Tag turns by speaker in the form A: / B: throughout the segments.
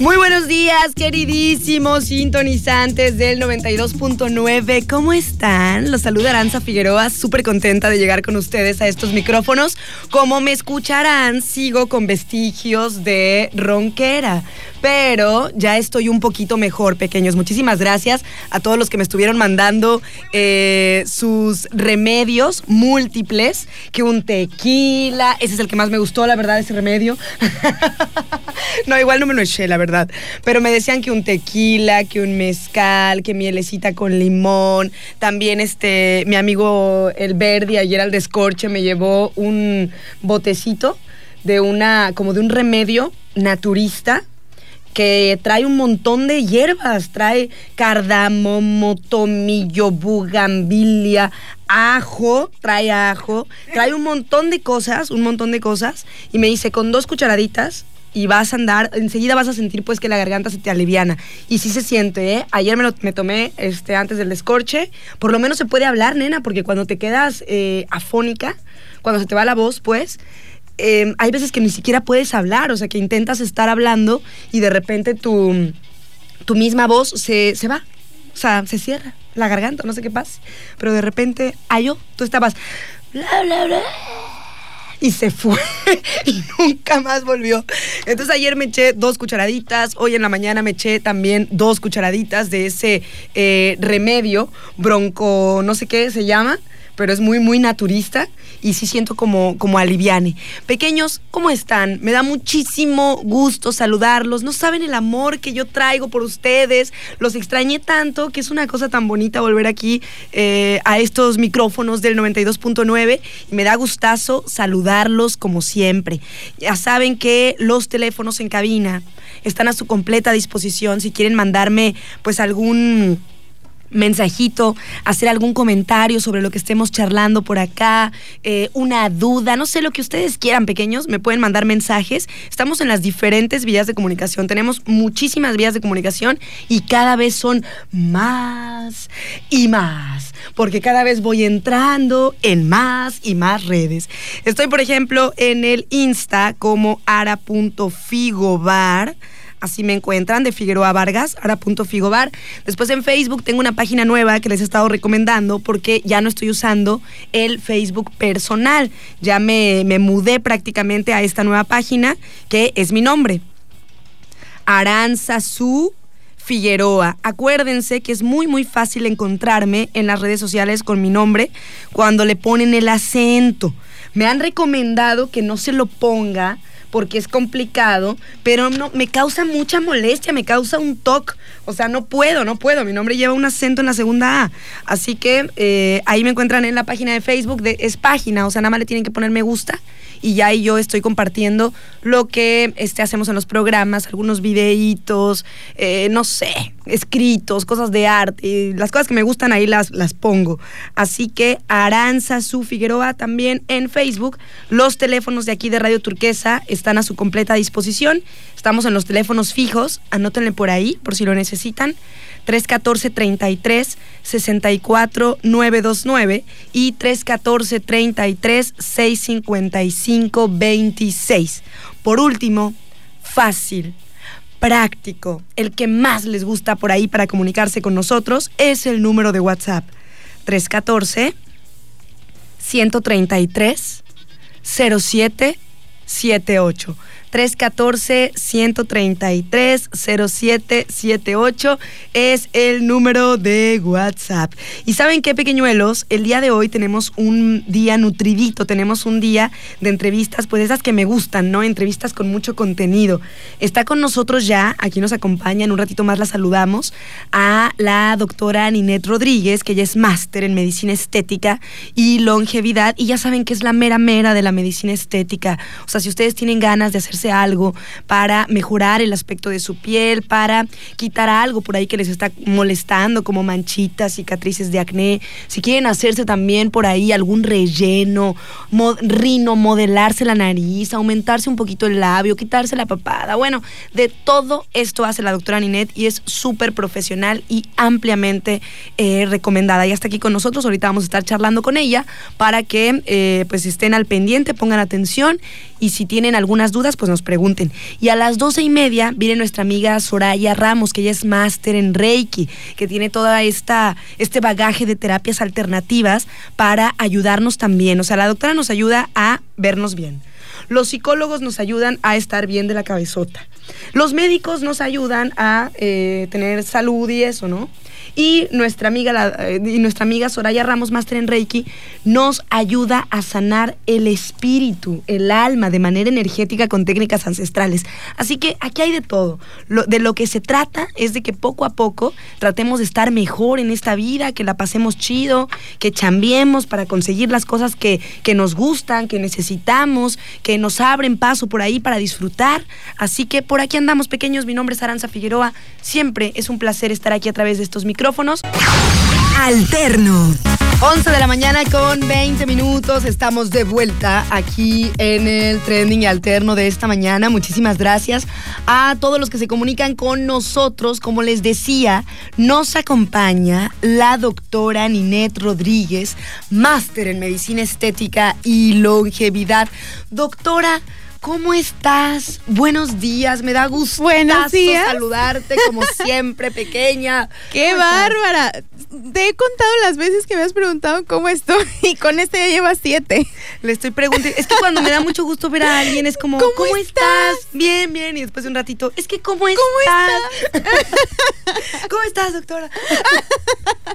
A: Muy buenos días, queridísimos sintonizantes del 92.9. ¿Cómo están? Los saluda Aranza Figueroa, súper contenta de llegar con ustedes a estos micrófonos. Como me escucharán, sigo con vestigios de ronquera pero ya estoy un poquito mejor, pequeños. Muchísimas gracias a todos los que me estuvieron mandando eh, sus remedios múltiples, que un tequila, ese es el que más me gustó, la verdad, ese remedio. no, igual no me lo eché, la verdad, pero me decían que un tequila, que un mezcal, que mielecita con limón, también este, mi amigo El Verdi ayer al descorche me llevó un botecito de una, como de un remedio naturista que trae un montón de hierbas, trae cardamomo, tomillo, bugambilia, ajo, trae ajo, trae un montón de cosas, un montón de cosas, y me dice, con dos cucharaditas y vas a andar, enseguida vas a sentir pues que la garganta se te aliviana. Y sí se siente, ¿eh? Ayer me, lo, me tomé este, antes del descorche, por lo menos se puede hablar, nena, porque cuando te quedas eh, afónica, cuando se te va la voz, pues, Em, hay veces que ni siquiera puedes hablar, o sea, que intentas estar hablando y de repente tu, tu misma voz se, se va, o sea, se cierra la garganta, no sé qué pasa, pero de repente, ay, yo, tú estabas, bla, bla, bla, y se fue y nunca más volvió. Entonces ayer me eché dos cucharaditas, hoy en la mañana me eché también dos cucharaditas de ese eh, remedio, bronco, no sé qué se llama, pero es muy, muy naturista y sí siento como, como aliviane. Pequeños, ¿cómo están? Me da muchísimo gusto saludarlos. No saben el amor que yo traigo por ustedes. Los extrañé tanto que es una cosa tan bonita volver aquí eh, a estos micrófonos del 92.9 y me da gustazo saludarlos como siempre. Ya saben que los teléfonos en cabina están a su completa disposición si quieren mandarme pues algún mensajito, hacer algún comentario sobre lo que estemos charlando por acá, eh, una duda, no sé lo que ustedes quieran, pequeños, me pueden mandar mensajes. Estamos en las diferentes vías de comunicación, tenemos muchísimas vías de comunicación y cada vez son más y más, porque cada vez voy entrando en más y más redes. Estoy, por ejemplo, en el Insta como ara.figobar así me encuentran, de Figueroa Vargas, ara.figobar. Después en Facebook tengo una página nueva que les he estado recomendando porque ya no estoy usando el Facebook personal. Ya me, me mudé prácticamente a esta nueva página que es mi nombre. Aranzazu Figueroa. Acuérdense que es muy muy fácil encontrarme en las redes sociales con mi nombre cuando le ponen el acento. Me han recomendado que no se lo ponga porque es complicado, pero no, me causa mucha molestia, me causa un toque. O sea, no puedo, no puedo. Mi nombre lleva un acento en la segunda A. Así que eh, ahí me encuentran en la página de Facebook, de, es página, o sea, nada más le tienen que poner me gusta y ya ahí yo estoy compartiendo lo que este, hacemos en los programas, algunos videitos, eh, no sé, escritos, cosas de arte, las cosas que me gustan ahí las, las pongo. Así que Aranza Su Figueroa también en Facebook. Los teléfonos de aquí de Radio Turquesa están a su completa disposición. Estamos en los teléfonos fijos, anótenle por ahí por si lo necesitan. 314 33 64 929 y 314 33 655 26. Por último, fácil, práctico, el que más les gusta por ahí para comunicarse con nosotros es el número de WhatsApp 314 133 0778. 314-133-0778 es el número de WhatsApp. Y saben qué, pequeñuelos, el día de hoy tenemos un día nutridito, tenemos un día de entrevistas, pues esas que me gustan, ¿no? Entrevistas con mucho contenido. Está con nosotros ya, aquí nos acompaña, en un ratito más la saludamos, a la doctora Ninet Rodríguez, que ella es máster en medicina estética y longevidad, y ya saben que es la mera mera de la medicina estética. O sea, si ustedes tienen ganas de hacerse algo, para mejorar el aspecto de su piel, para quitar algo por ahí que les está molestando, como manchitas, cicatrices de acné. Si quieren hacerse también por ahí algún relleno, rino, modelarse la nariz, aumentarse un poquito el labio, quitarse la papada. Bueno, de todo esto hace la doctora Ninette y es súper profesional y ampliamente eh, recomendada. Ya está aquí con nosotros, ahorita vamos a estar charlando con ella para que eh, pues estén al pendiente, pongan atención y si tienen algunas dudas, pues nos pregunten. Y a las doce y media viene nuestra amiga Soraya Ramos, que ella es máster en Reiki, que tiene toda esta este bagaje de terapias alternativas para ayudarnos también. O sea, la doctora nos ayuda a vernos bien. Los psicólogos nos ayudan a estar bien de la cabezota. Los médicos nos ayudan a eh, tener salud y eso, ¿no? Y nuestra amiga, eh, y nuestra amiga Soraya Ramos, máster en Reiki, nos ayuda a sanar el espíritu, el alma, de manera energética con técnicas ancestrales. Así que aquí hay de todo. de lo que se trata es de que poco a poco tratemos de estar mejor en esta vida, que la pasemos chido, que chambiemos para conseguir las cosas que, que nos gustan, que necesitamos, que nos abren paso por ahí para disfrutar. Así que por aquí andamos pequeños. Mi nombre es Aranza Figueroa. Siempre es un placer estar aquí a través de estos micrófonos micrófonos.
B: Alterno.
A: 11 de la mañana con 20 minutos. Estamos de vuelta aquí en el trending alterno de esta mañana. Muchísimas gracias a todos los que se comunican con nosotros. Como les decía, nos acompaña la doctora Ninette Rodríguez, máster en medicina estética y longevidad. Doctora, ¿Cómo estás? Buenos días, me da gusto saludarte como siempre, pequeña.
C: ¡Qué bárbara! Te he contado las veces que me has preguntado cómo estoy y con este ya llevas siete.
A: Le estoy preguntando, es que cuando me da mucho gusto ver a alguien es como, ¿cómo, estás? Bien, bien, y después de un ratito, es que ¿cómo, estás? ¿Cómo estás, doctora?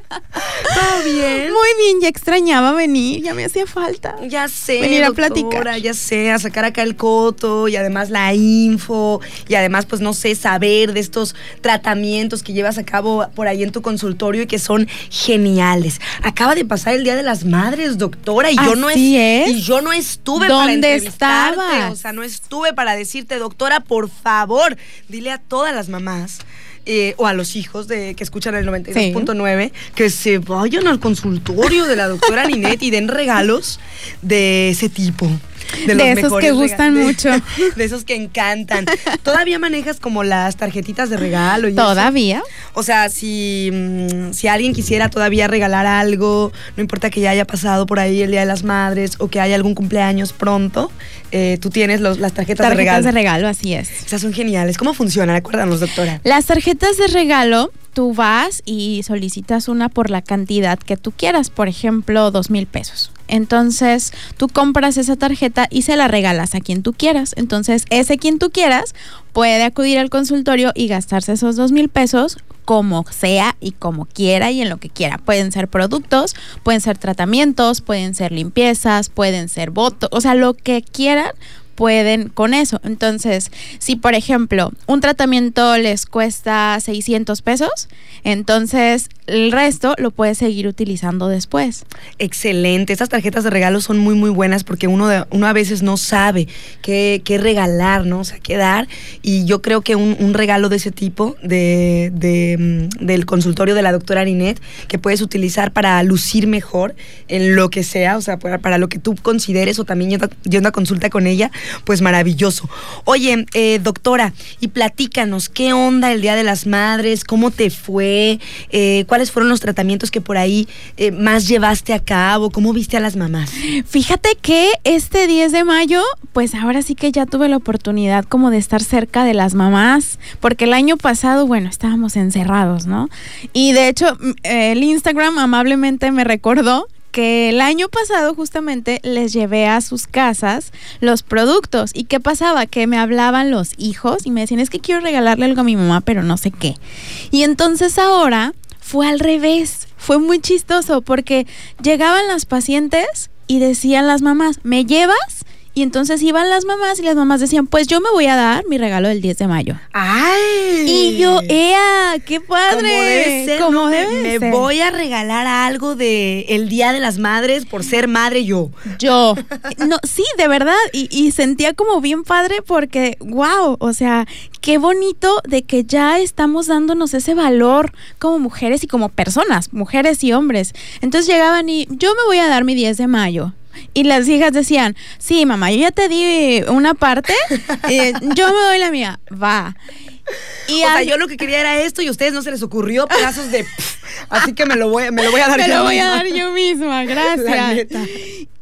A: ¿Todo bien?
C: Muy bien, ya extrañaba venir, ya me hacía falta.
A: Ya sé,
C: venir a platicar.
A: Ya sé, a sacar acá el y además la info y además pues no sé, saber de estos tratamientos que llevas a cabo por ahí en tu consultorio y que son geniales. Acaba de pasar el Día de las Madres, doctora, y yo no es, y yo no estuve para entrevistarte, o sea, no estuve para decirte, doctora, por favor, dile a todas las mamás eh, o a los hijos de que escuchan el 92.9 que se vayan al consultorio de la doctora Ninette y den regalos de ese tipo.
C: De, esos que gustan mucho.
A: De esos que encantan. ¿Todavía manejas como las tarjetitas de regalo?
C: ¿Todavía?
A: O sea, si, mm, si alguien quisiera todavía regalar algo, no importa que ya haya pasado por ahí el Día de las Madres o que haya algún cumpleaños pronto, eh, tú tienes las tarjetas, de regalo.
C: Tarjetas de regalo, así es.
A: Esas son geniales. ¿Cómo funcionan? Acuérdanos, doctora.
C: Las tarjetas de regalo tú vas y solicitas una por la cantidad que tú quieras, por ejemplo, dos mil pesos. Entonces, tú compras esa tarjeta y se la regalas a quien tú quieras. Entonces, ese quien tú quieras puede acudir al consultorio y gastarse esos dos mil pesos como sea y como quiera y en lo que quiera. Pueden ser productos, pueden ser tratamientos, pueden ser limpiezas, pueden ser votos, o sea, lo que quieran pueden con eso. Entonces, si por ejemplo un tratamiento les cuesta 600 pesos, entonces el resto lo puedes seguir utilizando después.
A: Excelente. Estas tarjetas de regalo son muy, muy buenas porque uno, de, uno a veces no sabe qué, qué, regalar, ¿no? O sea, qué dar. Y yo creo que un, regalo de ese tipo, de, mm, del consultorio de la doctora Arinette, que puedes utilizar para lucir mejor en lo que sea, o sea, para, lo que tú consideres o también yendo a consulta con ella, pues maravilloso. Oye, eh, doctora, y platícanos, ¿qué onda el Día de las Madres? ¿Cómo te fue? Eh, ¿Cuáles fueron los tratamientos que por ahí eh, más llevaste a cabo? ¿Cómo viste a las mamás?
C: Fíjate que este 10 de mayo, pues ahora sí que ya tuve la oportunidad como de estar cerca de las mamás, porque el año pasado, bueno, estábamos encerrados, ¿no? Y de hecho, el Instagram amablemente me recordó que el año pasado justamente les llevé a sus casas los productos. ¿Y qué pasaba? Que me hablaban los hijos y me decían, es que quiero regalarle algo a mi mamá, pero no sé qué. Y entonces ahora fue al revés. Fue muy chistoso porque llegaban las pacientes y decían las mamás, ¿me llevas? Y entonces iban las mamás y las mamás decían, pues yo me voy a dar mi regalo del 10 de mayo.
A: ¡Ay!
C: Y yo, ¡ea! ¡Qué padre!
A: Como debe ser,
C: Como
A: ¿no? Me-
C: debe
A: me,
C: ser.
A: voy a regalar algo de el Día de las Madres por ser madre yo.
C: Yo. No, sí, de verdad. Y, y sentía como bien padre porque, wow, o sea, qué bonito de que ya estamos dándonos ese valor como mujeres y como personas, mujeres y hombres. Entonces llegaban y yo me voy a dar mi 10 de mayo. Y las hijas decían, sí, mamá, yo ya te di una parte, eh, yo me doy la mía, va. Y
A: o sea, yo lo que quería era esto y a ustedes no se les ocurrió pedazos de... pf, así que me lo voy, me lo voy a dar
C: Me
A: yo
C: lo voy a
A: misma.
C: dar yo misma,
A: La
C: gracias.
A: neta.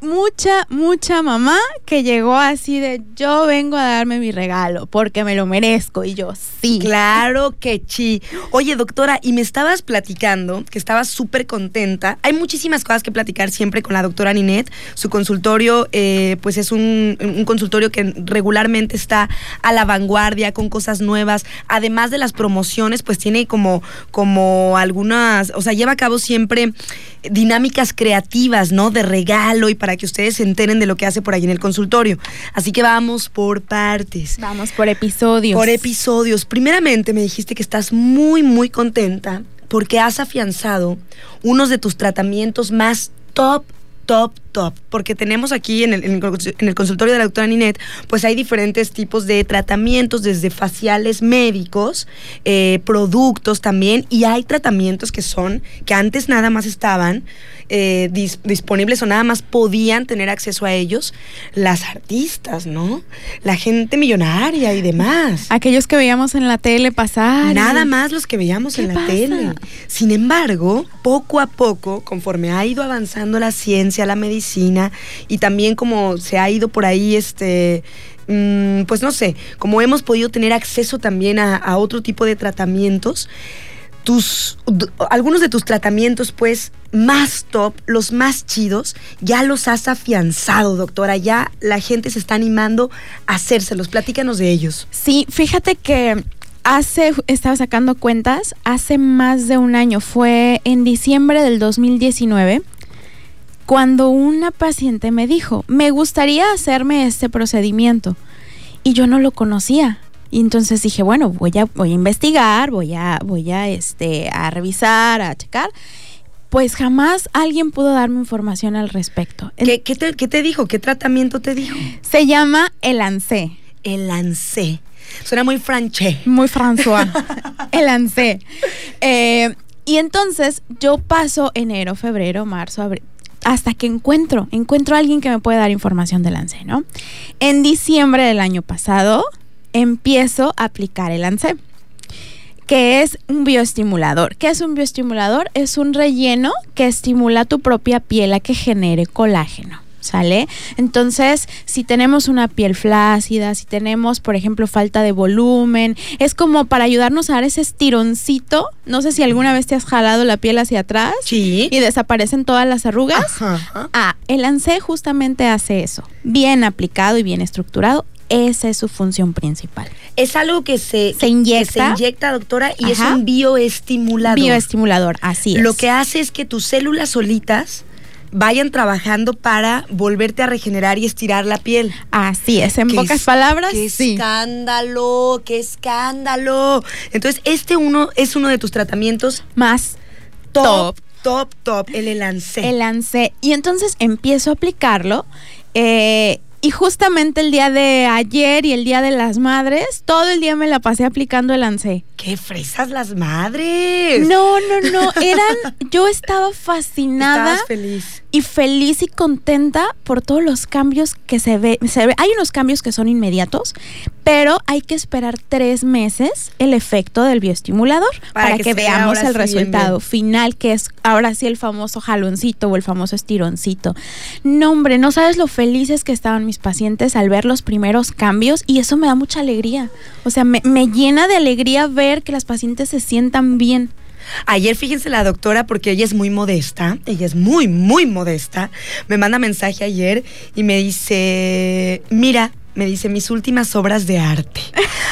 C: Mucha, mucha mamá que llegó así de yo vengo a darme mi regalo porque me lo merezco y yo sí.
A: Claro que sí. Oye, doctora, y me estabas platicando que estabas súper contenta. Hay muchísimas cosas que platicar siempre con la doctora Ninette. Su consultorio, eh, pues es un, un consultorio que regularmente está a la vanguardia con cosas nuevas. Además de las promociones, pues tiene como, como algunas, o sea, lleva a cabo siempre dinámicas creativas, ¿no? De regalo y para que ustedes se enteren de lo que hace por ahí en el consultorio. Así que vamos por partes.
C: Vamos por episodios.
A: Por episodios. Primeramente me dijiste que estás muy, muy contenta porque has afianzado unos de tus tratamientos más top, top, top. Porque tenemos aquí en el, en consultorio de la doctora Ninette, pues hay diferentes tipos de tratamientos, desde faciales médicos, eh, productos también, y hay tratamientos que son, que antes nada más estaban eh, dis- disponibles o nada más podían tener acceso a ellos las artistas, ¿no? La gente millonaria y demás.
C: Aquellos que veíamos en la tele pasar.
A: Nada más los que veíamos
C: ¿Qué
A: en la
C: pasa?
A: tele. Sin embargo, poco a poco, conforme ha ido avanzando la ciencia, la medicina, y también como se ha ido por ahí, este, mm, pues no sé, como hemos podido tener acceso también a, a otro tipo de tratamientos, tus, algunos de tus tratamientos, pues, más top, los más chidos, ya los has afianzado, doctora. Ya la gente se está animando a hacérselos. Platícanos de ellos.
C: Sí, fíjate que hace, estaba sacando cuentas, hace más de un año, fue en diciembre del 2019, cuando una paciente me dijo, me gustaría hacerme este procedimiento. Y yo no lo conocía. Y entonces dije, bueno, voy a, voy a investigar, voy a, voy a, este, a revisar, a checar. Pues jamás alguien pudo darme información al respecto.
A: ¿Qué, qué te, qué te dijo? ¿Qué tratamiento te dijo?
C: Se llama el ANSE.
A: El lancé. Suena muy franché.
C: Muy François. el ANSE. Eh, y entonces yo paso enero, febrero, marzo, abril. Hasta que encuentro, encuentro a alguien que me puede dar información del ANSE, ¿no? En diciembre del año pasado empiezo a aplicar el ANSE, que es un bioestimulador. ¿Qué es un bioestimulador? Es un relleno que estimula tu propia piel a que genere colágeno. ¿Sale? Entonces, si tenemos una piel flácida, si tenemos, por ejemplo, falta de volumen, es como para ayudarnos a dar ese estironcito. No sé si alguna vez te has jalado la piel hacia atrás
A: Sí.
C: y desaparecen todas las arrugas.
A: Ajá.
C: Ah, el ANSE justamente hace eso. Bien aplicado y bien estructurado. Esa es su función principal.
A: Es algo que se,
C: Se inyecta.
A: que se inyecta, doctora, y es un bioestimulador.
C: Bioestimulador, así es.
A: Lo que hace es que tus células solitas vayan trabajando para volverte a regenerar y estirar la piel.
C: Así es, en pocas
A: es-
C: palabras,
A: ¡Qué
C: sí.
A: escándalo! ¡Qué escándalo! Entonces, este uno es uno de tus tratamientos
C: Más
A: top, top, top, el Elancé.
C: el ANSE. Y entonces empiezo a aplicarlo. eh, y justamente el día de ayer y el día de las madres, todo el día me la pasé aplicando el ANSE.
A: ¡Qué fresas las madres!
C: No, no, no. Eran. Yo estaba fascinada.
A: Estabas feliz.
C: y feliz y contenta por todos los cambios que se ve, se ve. Hay unos cambios que son inmediatos, pero hay que esperar tres meses el efecto del bioestimulador
A: Para
C: para,
A: que
C: veamos el
A: sí bien,
C: resultado
A: bien.
C: final, que es ahora sí el famoso jaloncito o el famoso estironcito. No, hombre, no sabes lo felices que estaban mis pacientes al ver los primeros cambios y eso me da mucha alegría. O sea, me, me llena de alegría ver que las pacientes se sientan bien.
A: Ayer, fíjense la doctora, porque ella es muy modesta, ella es muy, muy modesta, me manda mensaje ayer y me dice, mira, me dice mis últimas obras de arte.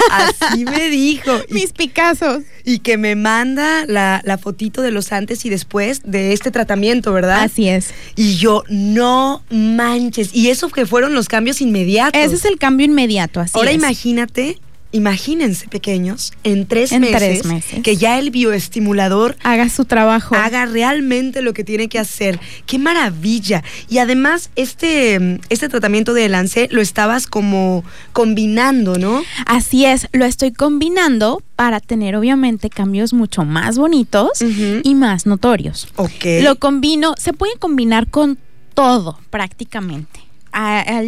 A: Así me dijo. Y,
C: Mis Picassos.
A: y que me manda la, la fotito de los antes y después de este tratamiento, ¿verdad?
C: Así es.
A: Y yo, no manches. Y eso que fueron los cambios inmediatos.
C: Ese es el cambio inmediato, así
A: Ahora
C: es.
A: imagínate, imagínense pequeños, en tres,
C: En
A: meses,
C: tres meses.
A: que ya el bioestimulador
C: Haga su trabajo.
A: haga realmente lo que tiene que hacer. ¡Qué maravilla! Y además, este, este tratamiento de lance lo estabas como combinando, ¿no?
C: Así es, lo estoy combinando para tener obviamente cambios mucho más bonitos y más notorios.
A: Ok.
C: Lo combino, se puede combinar con todo prácticamente.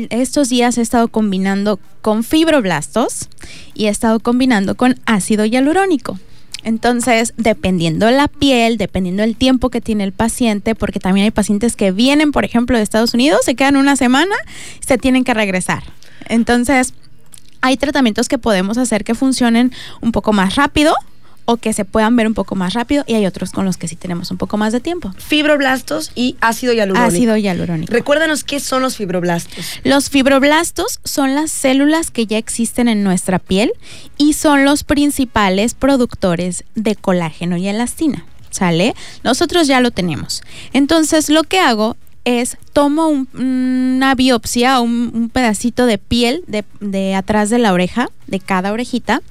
C: Estos días he estado combinando con fibroblastos y he estado combinando con ácido hialurónico. Entonces, dependiendo la piel, dependiendo el tiempo que tiene el paciente, porque también hay pacientes que vienen, por ejemplo, de Estados Unidos, se quedan una semana, se tienen que regresar. Entonces, hay tratamientos que podemos hacer que funcionen un poco más rápido o que se puedan ver un poco más rápido y hay otros con los que sí tenemos un poco más de tiempo.
A: Fibroblastos y ácido hialurónico.
C: Ácido hialurónico.
A: Recuérdanos qué son los fibroblastos.
C: Los fibroblastos son las células que ya existen en nuestra piel y son los principales productores de colágeno y elastina. ¿Sale? Nosotros ya lo tenemos. Entonces lo que hago es tomo un- una biopsia, un, un pedacito de piel de, de atrás de la oreja, de cada orejita,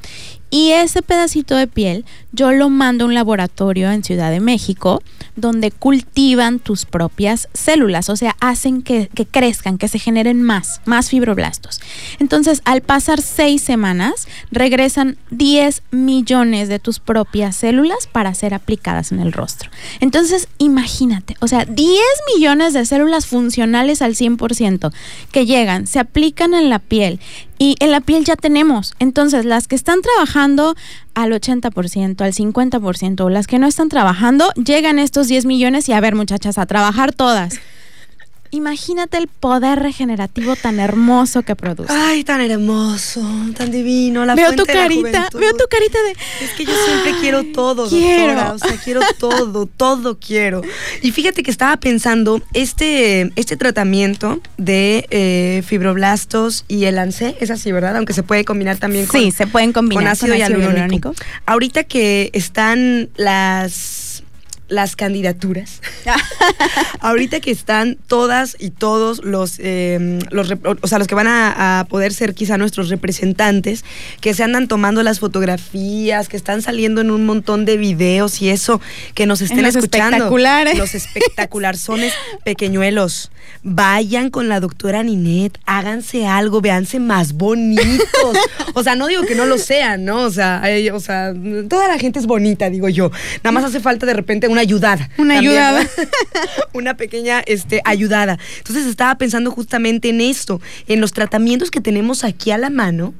C: y ese pedacito de piel yo lo mando a un laboratorio en Ciudad de México donde cultivan tus propias células, o sea, hacen que, que crezcan, que se generen más, más fibroblastos. Entonces, al pasar seis semanas, regresan 10 millones de tus propias células para ser aplicadas en el rostro. Entonces, imagínate, o sea, 10 millones de células funcionales al 100% que llegan, se aplican en la piel y en la piel ya tenemos. Entonces, las que están trabajando al 80%, al 50%, o las que no están trabajando, llegan estos 10 millones y a ver, muchachas, a trabajar todas. Imagínate el poder regenerativo tan hermoso que produce.
A: Ay, tan hermoso, tan divino. La
C: veo tu
A: la
C: carita, veo tu carita de...
A: Es que yo siempre quiero todo,
C: Quiero.
A: doctora. O sea, quiero todo, todo quiero. Y fíjate que estaba pensando, este, este tratamiento de eh, fibroblastos y el ANSE, es así, ¿verdad? Aunque se puede combinar también con,
C: Sí, se pueden combinar
A: con ácido, hialurónico.
C: hialurónico.
A: Ahorita que están las las candidaturas. Ahorita que están todas y todos los, eh, los o sea, los que van a, a poder ser quizá nuestros representantes, que se andan tomando las fotografías, que están saliendo en un montón de videos y eso, que nos estén
C: los
A: escuchando.
C: espectaculares.
A: Los espectacularzones pequeñuelos. Vayan con la doctora Ninet, háganse algo, véanse más bonitos. O sea, no digo que no lo sean, ¿no? O sea, hay- o sea, toda la gente es bonita, digo yo. Nada más hace falta de repente una ayudada.
C: Una
A: También,
C: ayudada.
A: una pequeña este, ayudada. Entonces estaba pensando justamente en esto, en los tratamientos que tenemos aquí a la mano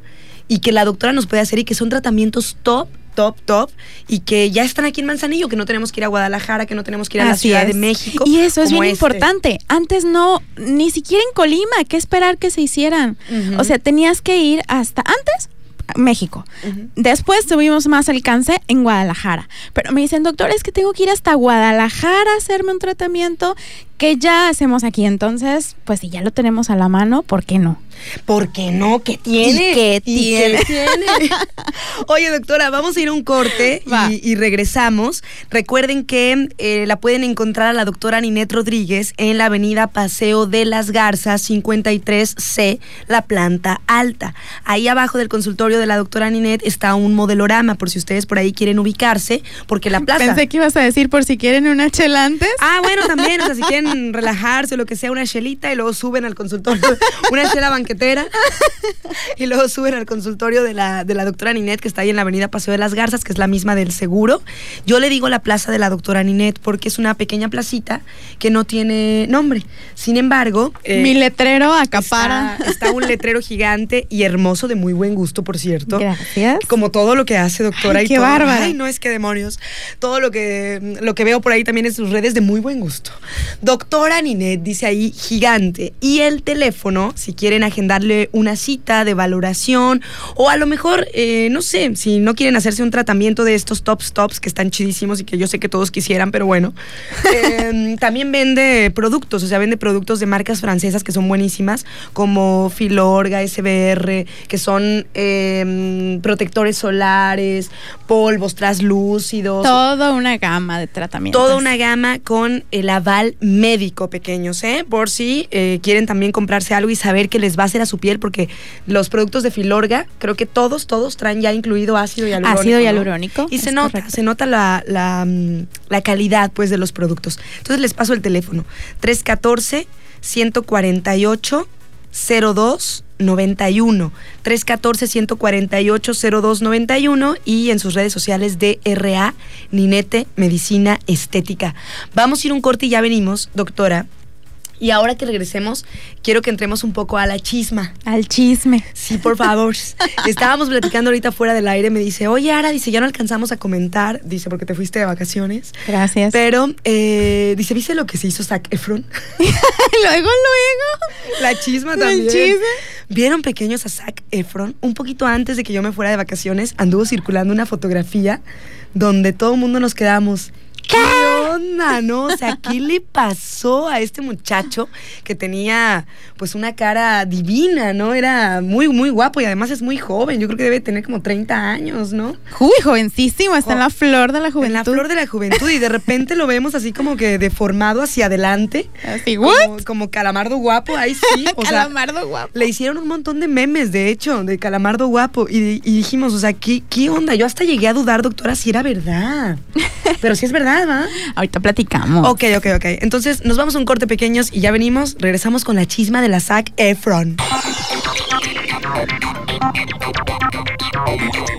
A: y que la doctora nos puede hacer y que son tratamientos top top, top, y que ya están aquí en Manzanillo, que no tenemos que ir a Guadalajara, que no tenemos que ir a la Ciudad de. México.
C: Y eso es bien
A: este.
C: importante. Antes no, ni siquiera en Colima, ¿qué esperar que se hicieran? O sea, tenías que ir hasta antes. México. Después tuvimos más alcance en Guadalajara. Pero me dicen, doctor, es que tengo que ir hasta Guadalajara a hacerme un tratamiento que ya hacemos aquí. Entonces, pues si ya lo tenemos a la mano, ¿por qué no?
A: ¿Por qué no? ¿Qué tiene?
C: ¿Y qué
A: ¿Y
C: tiene?
A: qué tiene? Oye, doctora, vamos a ir a un corte y, y regresamos. Recuerden que eh, la pueden encontrar a la doctora Ninet Rodríguez en la avenida Paseo de las Garzas, 53C, la planta alta. Ahí abajo del consultorio de la doctora Ninet está un modelorama, por si ustedes por ahí quieren ubicarse, porque la plaza...
C: Pensé que ibas a decir por si quieren una chela antes.
A: Ah, bueno, también, o sea, si quieren relajarse o lo que sea, una chelita y luego suben al consultorio, una chela banquetera y luego suben al consultorio de la, de la doctora Ninet, que está ahí en la avenida Paseo de las Garzas, que es la misma del seguro. Yo le digo la plaza de la doctora Ninet porque es una pequeña placita que no tiene nombre. Sin embargo... eh,
C: Mi letrero acapara.
A: Está, está un letrero gigante y hermoso, de muy buen gusto, por cierto.
C: Gracias.
A: Como todo lo que hace, doctora.
C: Ay,
A: y
C: qué
A: todo.
C: bárbara.
A: Ay, no es que demonios. Todo lo que, lo que veo por ahí también en sus redes de muy buen gusto. Doctora Ninet dice ahí gigante. Y el teléfono, si quieren agendarle una cita de valoración o a lo mejor, eh, no sé, si no quieren hacerse un tratamiento de estos top stops que están chidísimos y que yo sé que todos quisieran, pero bueno. eh, también vende productos, o sea, vende productos de marcas francesas que son buenísimas, como Filorga, SBR, que son eh, protectores solares, polvos traslúcidos.
C: Toda una gama de tratamientos.
A: Toda una gama con el aval médico, pequeños, ¿eh? Por si eh, quieren también comprarse algo y saber que les va a hacer a su piel, porque los productos de Filorga, creo que todos, todos traen ya incluido ácido hialurónico.
C: Ácido
A: ¿no?
C: hialurónico.
A: Y se nota,
C: correcto.
A: se nota la, la, la calidad, pues, de los productos. Entonces les paso el teléfono. 314 148 02 91 314 148 02 91 y en sus redes sociales DRA Ninete Medicina Estética. Vamos a ir un corte y ya venimos, doctora. Y ahora que regresemos, quiero que entremos un poco a la chisma.
C: Al chisme.
A: Sí, por favor. Estábamos platicando ahorita fuera del aire, me dice, oye, Ara, dice, ya no alcanzamos a comentar, dice, porque te fuiste de vacaciones.
C: Gracias.
A: Pero, eh, dice, ¿viste lo que se hizo Zac Efron?
C: luego, luego.
A: La chisma
C: El
A: también.
C: chisme.
A: ¿Vieron pequeños a Zac Efron? Un poquito antes de que yo me fuera de vacaciones, anduvo circulando una fotografía donde todo el mundo nos quedamos. ¿Qué onda, no? O sea, ¿qué le pasó a este muchacho que tenía pues una cara divina, ¿no? Era muy, muy guapo y además es muy joven. Yo creo que debe tener como 30 años, ¿no?
C: Uy, jovencísimo, está en la flor de la juventud.
A: En la flor de la juventud y de repente lo vemos así como que deformado hacia adelante.
C: Así,
A: Como,
C: ¿what?
A: como calamardo guapo, ahí sí. O sea,
C: Calamardo guapo.
A: le hicieron un montón de memes, de hecho, de Calamardo Guapo. Y, y dijimos, o sea, ¿qué, ¿qué onda? Yo hasta llegué a dudar, doctora, si era verdad. Pero si es verdad,
C: Ahorita platicamos.
A: Ok, ok, ok. Entonces, nos vamos a un corte pequeños y ya venimos. Regresamos con la chisma de la Zac Efron.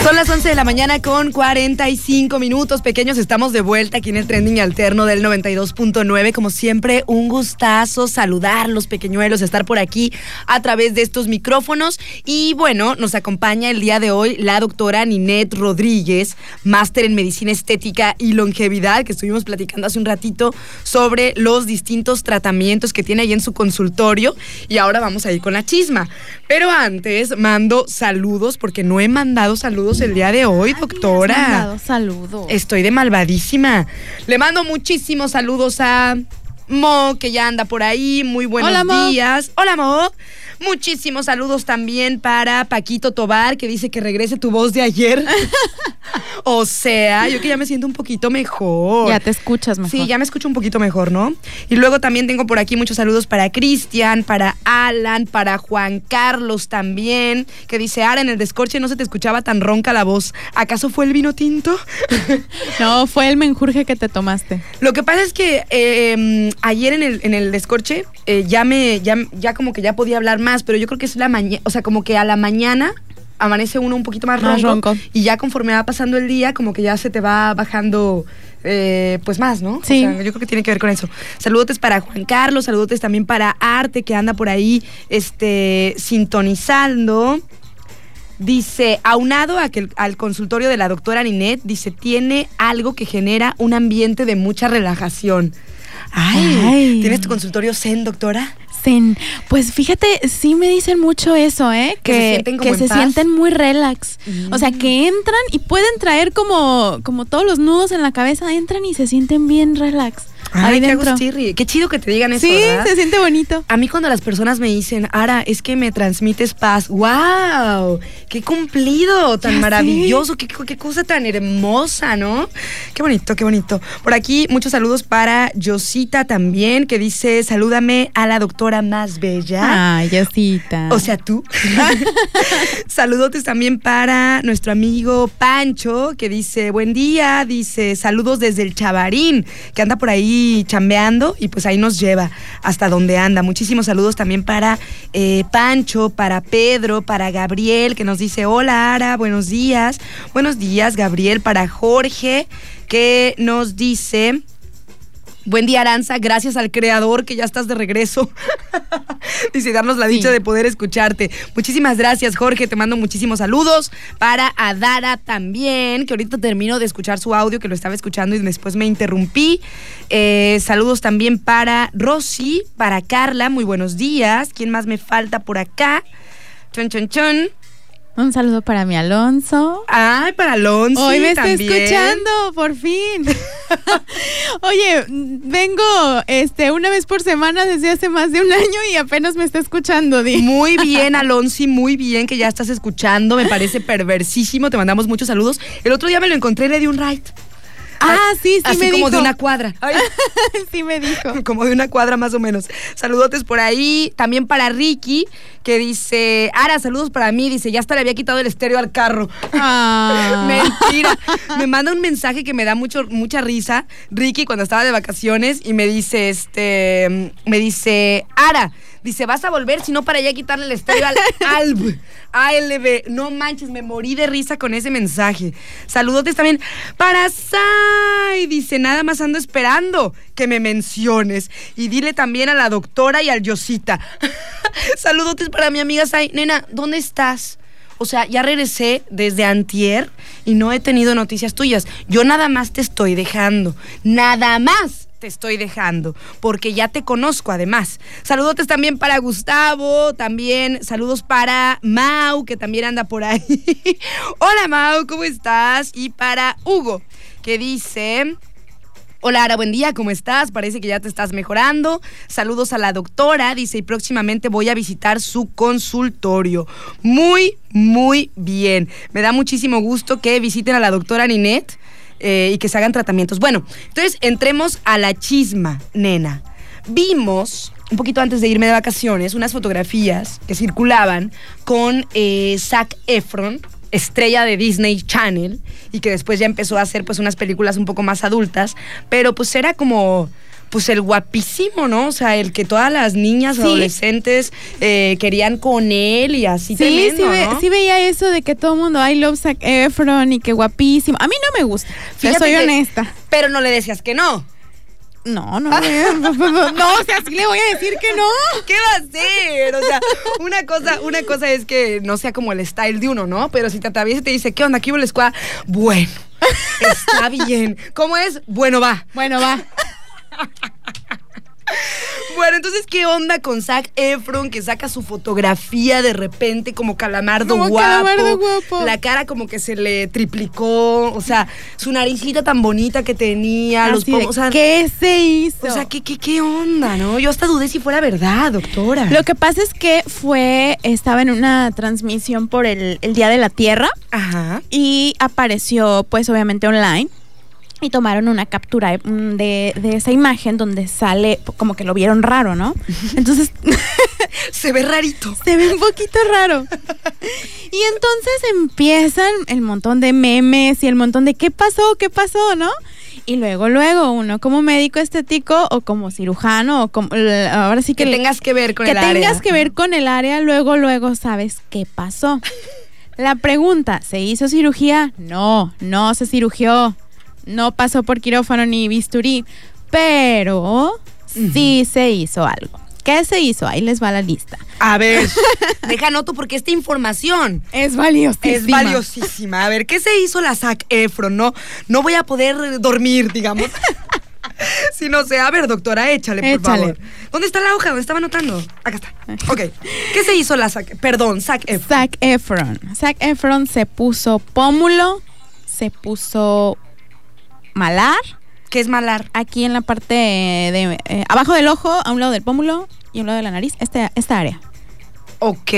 A: Son las 11 de la mañana con 45 minutos. Pequeños, estamos de vuelta aquí en el trending alterno del 92.9. Como siempre, un gustazo saludarlos, pequeñuelos, estar por aquí a través de estos micrófonos. Y bueno, nos acompaña el día de hoy la doctora Ninette Rodríguez, máster en medicina estética y longevidad, que estuvimos platicando hace un ratito sobre los distintos tratamientos que tiene ahí en su consultorio. Y ahora vamos a ir con la chisma. Pero antes, mando saludos, porque no he mandado saludos el día de hoy, doctora.
C: Has mandado Saludos.
A: Estoy de malvadísima. Le mando muchísimos saludos a Mo, que ya anda por ahí. Muy buenos
C: Hola, Mo.
A: días. Hola, Mo. Muchísimos saludos también para Paquito Tobar, que dice que regrese tu voz de ayer. o sea, yo que ya me siento un poquito mejor.
C: Ya te escuchas mejor.
A: Sí, ya me escucho un poquito mejor, ¿no? Y luego también tengo por aquí muchos saludos para Cristian, para Alan, para Juan Carlos también, que dice, Ara, en el descorche no se te escuchaba tan ronca la voz. ¿Acaso fue el vino tinto?
C: No, fue el menjurje que te tomaste.
A: Lo que pasa es que eh, ayer en el, en el descorche eh, ya me, ya, ya como que ya podía hablar más, pero yo creo que es la mañana, o sea, como que a la mañana amanece uno un poquito más
C: Más
A: ronco,
C: ronco.
A: y ya conforme va pasando el día, como que ya se te va bajando eh, pues más, ¿no?
C: Sí.
A: O sea, yo creo que tiene que ver con eso. Saludotes para Juan Carlos, saludotes también para Arte, que anda por ahí este, sintonizando. Dice, aunado a que al consultorio de la doctora Ninette, dice, tiene algo que genera un ambiente de mucha relajación. Ay,
C: Ay.
A: ¿tienes tu consultorio zen, doctora?
C: Pues fíjate, sí me dicen mucho eso, ¿eh?
A: Que se sienten como
C: que se sienten muy relax. O sea, que entran y pueden traer como, como todos los nudos en la cabeza, entran y se sienten bien relax.
A: Ay, qué agustirri. Qué chido que te digan eso,
C: Sí,
A: ¿verdad?
C: se siente bonito.
A: A mí cuando las personas me dicen, Ara, es que me transmites paz, wow, qué cumplido, tan
C: Ya
A: maravilloso, qué, qué cosa tan hermosa, ¿no? Qué bonito, qué bonito. Por aquí muchos saludos para Yosita también, que dice, salúdame a la doctora más bella.
C: Ay, Yosita.
A: O sea, tú. Saludotes también para nuestro amigo Pancho, que dice, buen día, dice, saludos desde el Chavarín, que anda por ahí chambeando y pues ahí nos lleva hasta donde anda. Muchísimos saludos también para eh, Pancho, para Pedro, para Gabriel, que nos dice, hola Ara, buenos días. Buenos días, Gabriel, para Jorge, que nos dice... Buen día, Aranza. Gracias al creador que ya estás de regreso. Dice, darnos la dicha de poder escucharte. Muchísimas gracias, Jorge. Te mando muchísimos saludos. Para Adara también, que ahorita termino de escuchar su audio, que lo estaba escuchando y después me interrumpí. Eh, saludos también para Rosy, para Carla. Muy buenos días. ¿Quién más me falta por acá? Chon, chon, chon.
C: Un saludo para mi Alonso.
A: Ay, para Alonso.
C: Hoy me está escuchando, por fin. Oye, vengo este una vez por semana desde hace más de un año y apenas me está escuchando, Di.
A: Muy bien, Alonso, muy bien que ya estás escuchando. Me parece perversísimo. Te mandamos muchos saludos. El otro día me lo encontré, le di un ride.
C: Ah, sí, sí
A: Así
C: me
A: como
C: dijo.
A: de una cuadra. Ay,
C: sí me dijo.
A: como de una cuadra más o menos. Saludotes por ahí. También para Ricky, que dice, Ara, saludos para mí. Dice, ya hasta le había quitado el estéreo al carro.
C: Ah.
A: Mentira. Me manda un mensaje que me da mucho, mucha risa. Ricky cuando estaba de vacaciones y me dice, este, me dice, Ara, dice, vas a volver, si no para ya quitarle el estéreo al ALB. ALB. No manches, me morí de risa con ese mensaje. Saludotes también para Sai. Dice, nada más ando esperando que me menciones. Y dile también a la doctora y al Yosita. Saludotes para mi amiga Sai. Nena, ¿dónde estás? O sea, ya regresé desde antier y no he tenido noticias tuyas. Yo nada más te estoy dejando. Nada más te estoy dejando. Porque ya te conozco además. Saludotes también para Gustavo. También saludos para Mau, que también anda por ahí. Hola Mau, ¿cómo estás? Y para Hugo, que dice... Hola, Ara, buen día, ¿cómo estás? Parece que ya te estás mejorando. Saludos a la doctora, dice, y próximamente voy a visitar su consultorio. Muy, muy bien. Me da muchísimo gusto que visiten a la doctora Ninette eh, y que se hagan tratamientos. Bueno, entonces entremos a la chisma, nena. Vimos, un poquito antes de irme de vacaciones, unas fotografías que circulaban con eh, Zac Efron, estrella de Disney Channel y que después ya empezó a hacer pues unas películas un poco más adultas, pero pues era como pues el guapísimo, ¿no? O sea, el que todas las niñas
C: Sí.
A: adolescentes eh, querían con él y así
C: Sí,
A: tremendo,
C: sí, ve-
A: ¿no?
C: sí veía eso de que todo el mundo, I love Zac Efron y que guapísimo. A mí no me gusta, te
A: Fíjate
C: soy
A: que-
C: honesta.
A: Pero no le decías que no.
C: No, no, no, o sea, sí le voy a decir que no.
A: ¿Qué va a hacer? O sea, una cosa, una cosa es que no sea como el style de uno, ¿no? Pero si te atraviesa y te dice, ¿qué onda? ¿Qué hubo la escuadra? Bueno, está bien. ¿Cómo es? Bueno, va.
C: Bueno, va.
A: Bueno, entonces, ¿qué onda con Zac Efron que saca su fotografía de repente como calamardo
C: Como
A: guapo?
C: calamardo guapo.
A: La cara como que se le triplicó, o sea, su naricita tan bonita que tenía, los
C: de,
A: o sea,
C: ¿Qué se hizo?
A: o sea, ¿qué, qué, ¿qué onda, no? Yo hasta dudé si fuera verdad, doctora.
C: Lo que pasa es que fue, estaba en una transmisión por el, el Día de la Tierra
A: Ajá.
C: y apareció pues obviamente online y tomaron una captura mm, de, de esa imagen donde sale como que lo vieron raro, ¿no? Entonces
A: Se ve rarito.
C: se ve un poquito raro. Y entonces empiezan el montón de memes y el montón de qué pasó, qué pasó, ¿no? Y luego, luego, uno como médico estético o como cirujano o como, ahora sí que,
A: Que tengas que ver con
C: que
A: el área.
C: tengas que ver con el área, luego, luego sabes qué pasó. La pregunta, ¿se hizo cirugía? No, no se cirugió. No pasó por quirófano ni bisturí, pero sí se hizo algo. ¿Qué se hizo? Ahí les va la lista.
A: A ver, deja noto porque esta información
C: Es valiosísima.
A: es valiosísima. A ver, ¿qué se hizo la Zac Efron? No, no voy a poder dormir, digamos. si no sé, a ver, doctora, échale, por
C: Échale.
A: favor. ¿Dónde está la hoja? ¿Dónde estaba anotando? Acá está. Ok. ¿Qué se hizo la Zac? Perdón, Zac Efron.
C: Zac Efron. Zac Efron se puso pómulo, se puso malar,
A: ¿Qué es malar?
C: aquí en la parte de eh, abajo del ojo, a un lado del pómulo y a un lado de la nariz, este, esta área.
A: Ok.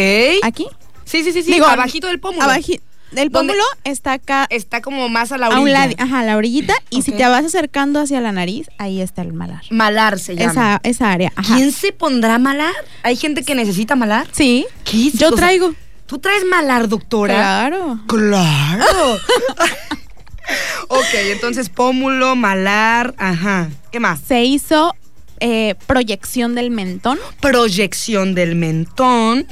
C: Aquí.
A: Sí, sí, sí, sí.
C: Digo,
A: abajito del pómulo.
C: Abaji- del
A: ¿Dónde?
C: pómulo está acá
A: Está como más a la
C: a un
A: orilla.
C: lado, ajá, la orillita y si te vas acercando hacia la nariz, ahí está el malar.
A: Malar se llama.
C: Esa, esa área, ajá.
A: ¿Quién se pondrá malar? ¿Hay gente que necesita malar?
C: Sí.
A: ¿Qué es?
C: Yo traigo.
A: ¿Tú traes malar, doctora?
C: Claro.
A: Claro. ok, entonces pómulo, malar, ajá. ¿Qué más?
C: Se hizo eh, proyección del mentón.
A: Proyección del mentón.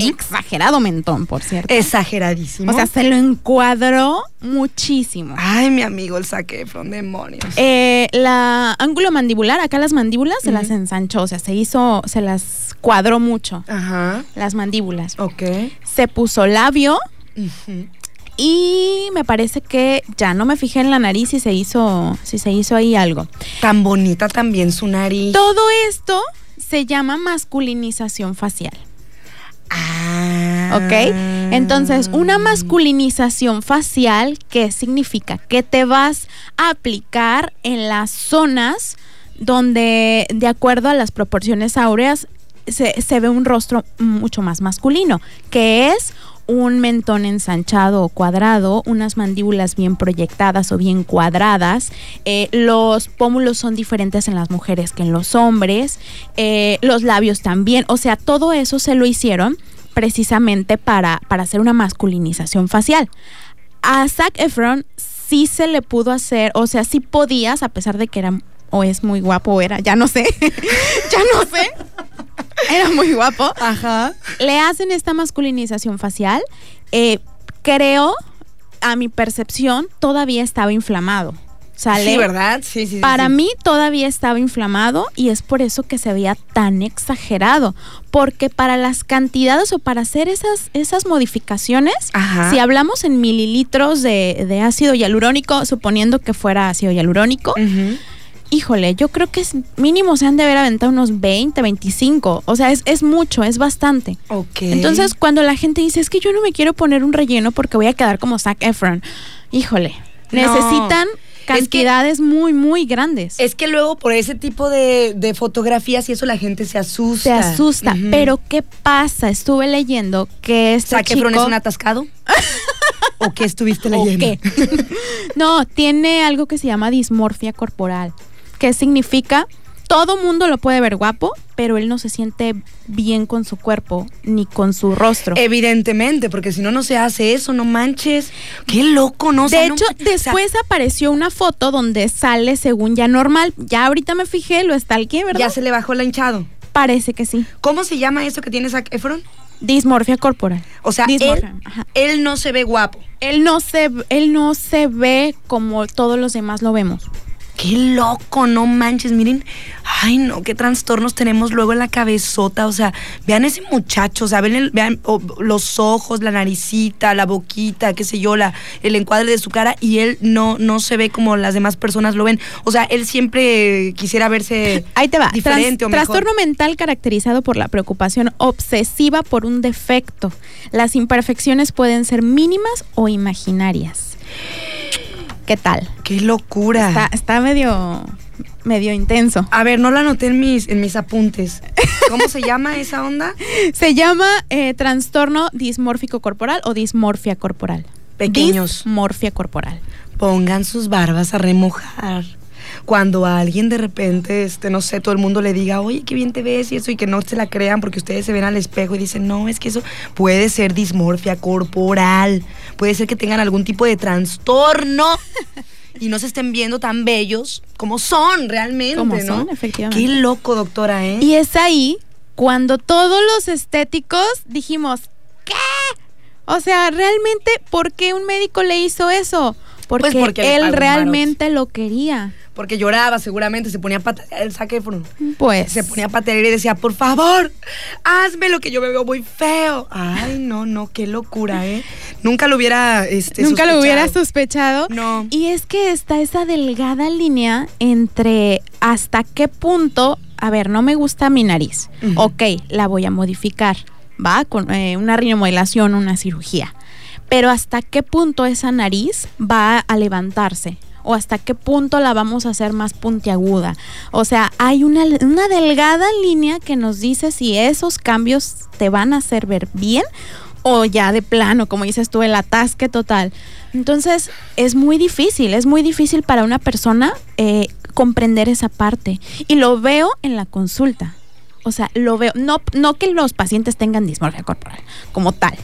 C: Exagerado mentón, por cierto.
A: Exageradísimo.
C: O sea, se lo encuadró muchísimo.
A: Ay, mi amigo el Efron, demonios.
C: Eh, la ángulo mandibular, acá las mandíbulas se las ensanchó, o sea, se hizo, se las cuadró mucho,
A: Ajá.
C: las mandíbulas.
A: Ok.
C: Se puso labio
A: Ujú.
C: Y me parece que ya no me fijé en la nariz si se hizo, si se hizo ahí algo.
A: Tan bonita también su nariz.
C: Todo esto se llama masculinización facial.
A: Ah.
C: ¿Ok? Entonces, una masculinización facial, ¿qué significa? Que te vas a aplicar en las zonas donde, de acuerdo a las proporciones áureas, se, se ve un rostro mucho más masculino, que es un mentón ensanchado o cuadrado, unas mandíbulas bien proyectadas o bien cuadradas. eh, los pómulos son diferentes en las mujeres que en los hombres. eh, los labios también. O sea, todo eso se lo hicieron precisamente para, para hacer una masculinización facial. A Zac Efron sí se le pudo hacer, o sea, sí podías, a pesar de que era o es muy guapo o era, ya no sé, ya no sé. Era muy guapo
A: Ajá.
C: le hacen esta masculinización facial. eh, creo, a mi percepción, todavía estaba inflamado. ¿Sale?
A: Sí, ¿verdad? Sí, sí. sí,
C: Para
A: sí.
C: mí todavía estaba inflamado y es por eso que se veía tan exagerado. Porque para las cantidades o para hacer esas, esas modificaciones,
A: Ajá.
C: si hablamos en mililitros de, de ácido hialurónico, suponiendo que fuera ácido hialurónico,
A: Ujú.
C: Híjole, yo creo que es mínimo se han de haber aventado unos 20, 25. O sea, es, es mucho, es bastante.
A: Ok.
C: Entonces, cuando la gente dice, es que yo no me quiero poner un relleno porque voy a quedar como Zac Efron, híjole,
A: No.
C: necesitan
A: Es que-
C: cantidades muy, muy grandes.
A: Es que luego por ese tipo de, de fotografías y eso la gente se asusta.
C: Se asusta. Pero, ¿qué pasa? Estuve leyendo que este
A: ¿Zac Efron
C: chico...
A: es un atascado? ¿O qué estuviste
C: ¿O
A: leyendo?
C: qué? no, tiene algo que se llama dismorfia corporal, que significa todo mundo lo puede ver guapo, pero él no se siente bien con su cuerpo ni con su rostro.
A: Evidentemente, porque si no, no se hace eso, no manches. Qué loco, ¿no? O sea,
C: de
A: no
C: hecho,
A: ma- o sea,
C: después apareció una foto donde sale según ya normal. Ya ahorita me fijé, lo está aquí, ¿verdad?
A: ya se le bajó el hinchado.
C: Parece que sí.
A: ¿Cómo se llama eso que tiene Zac Efron?
C: Dismorfia corporal.
A: O sea, él, él no se ve guapo.
C: Él no se él no se ve como todos los demás lo vemos.
A: Qué loco, no manches, miren. Ay, no, qué trastornos tenemos luego en la cabezota. O sea, vean ese muchacho, o sea, el- vean o, los ojos, la naricita, la boquita, qué sé yo, la, el encuadre de su cara, y él no, no se ve como las demás personas lo ven. O sea, él siempre quisiera verse
C: Ahí te va.
A: diferente
C: Trans-
A: o mejor.
C: trastorno mental caracterizado por la preocupación obsesiva por un defecto. Las imperfecciones pueden ser mínimas o imaginarias. ¿Qué tal?
A: Qué locura.
C: Está, está medio, medio intenso.
A: A ver, no lo anoté en mis, en mis apuntes. ¿Cómo se llama esa onda?
C: Se llama eh, trastorno dismórfico corporal o dismorfia corporal.
A: Pequeños.
C: Dismorfia corporal.
A: Pongan sus barbas a remojar. Cuando a alguien de repente, este, no sé, todo el mundo le diga, oye, qué bien te ves y eso, y que no se la crean porque ustedes se ven al espejo y dicen, no, es que eso puede ser dismorfia corporal, puede ser que tengan algún tipo de trastorno y no se estén viendo tan bellos como son realmente,
C: Como
A: ¿no?
C: son, efectivamente.
A: Qué loco, doctora, ¿eh?
C: Y es ahí cuando todos los estéticos dijimos, ¿qué? O sea, realmente, ¿por qué un médico le hizo eso? Porque,
A: Pues porque
C: él realmente lo quería.
A: Porque lloraba seguramente, se ponía a patalear el Zac Efron.
C: Pues.
A: Se ponía a patalear y decía, por favor, hazme lo que yo me veo muy feo. Ay, no, no, qué locura, ¿eh? Nunca lo hubiera, este,
C: Nunca lo hubiera
A: sospechado.
C: sospechado.
A: No.
C: Y es que está esa delgada línea entre hasta qué punto, a ver, no me gusta mi nariz. Ok, la voy a modificar. Va con eh, una rinomodelación, una cirugía. Pero hasta qué punto esa nariz va a levantarse. O hasta qué punto la vamos a hacer más puntiaguda. O sea, hay una, una delgada línea que nos dice si esos cambios te van a hacer ver bien o ya de plano, como dices tú, el atasque total. Entonces, es muy difícil, es muy difícil para una persona eh, comprender esa parte. Y lo veo en la consulta. O sea, lo veo, no, no que los pacientes tengan dismorfia corporal como tal,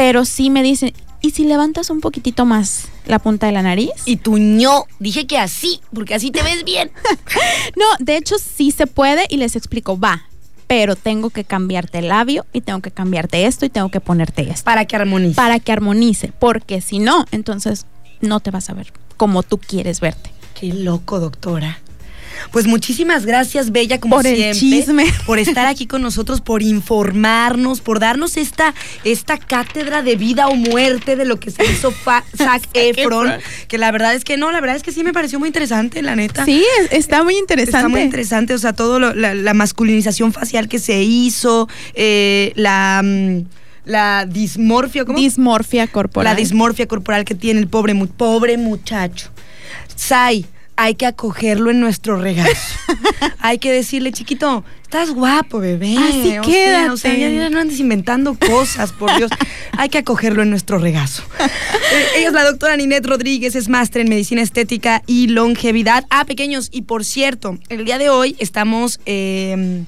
C: pero sí me dicen, ¿y si levantas un poquitito más la punta de la nariz?
A: Y tu ño, dije que así, porque así te ves bien.
C: no, de hecho sí se puede y les explico, va, pero tengo que cambiarte el labio y tengo que cambiarte esto y tengo que ponerte esto.
A: Para que armonice.
C: Para que armonice, porque si no, entonces no te vas a ver como tú quieres verte.
A: Qué loco, doctora. Pues muchísimas gracias, Bella, como
C: por
A: siempre.
C: El chisme.
A: Por estar aquí con nosotros, por informarnos, por darnos esta, esta cátedra de vida o muerte de lo que se hizo Zac Efron. Que la verdad es que no, la verdad es que sí me pareció muy interesante, la neta.
C: Sí, está muy interesante.
A: Está muy interesante, o sea, todo la, masculinización facial que se hizo, eh, la. Mm, la dismorfia, ¿cómo?
C: Dismorfia corporal.
A: La dismorfia corporal que tiene el pobre, pobre muchacho. Sai, hay que acogerlo en nuestro regazo. hay que decirle, chiquito, estás guapo, bebé.
C: Así
A: o
C: quédate.
A: o sea, ya, no andes inventando cosas, por Dios. hay que acogerlo en nuestro regazo. Eh, ella es la doctora Ninette Rodríguez, es máster en medicina estética y longevidad. Ah, pequeños, y por cierto, el día de hoy estamos... Eh,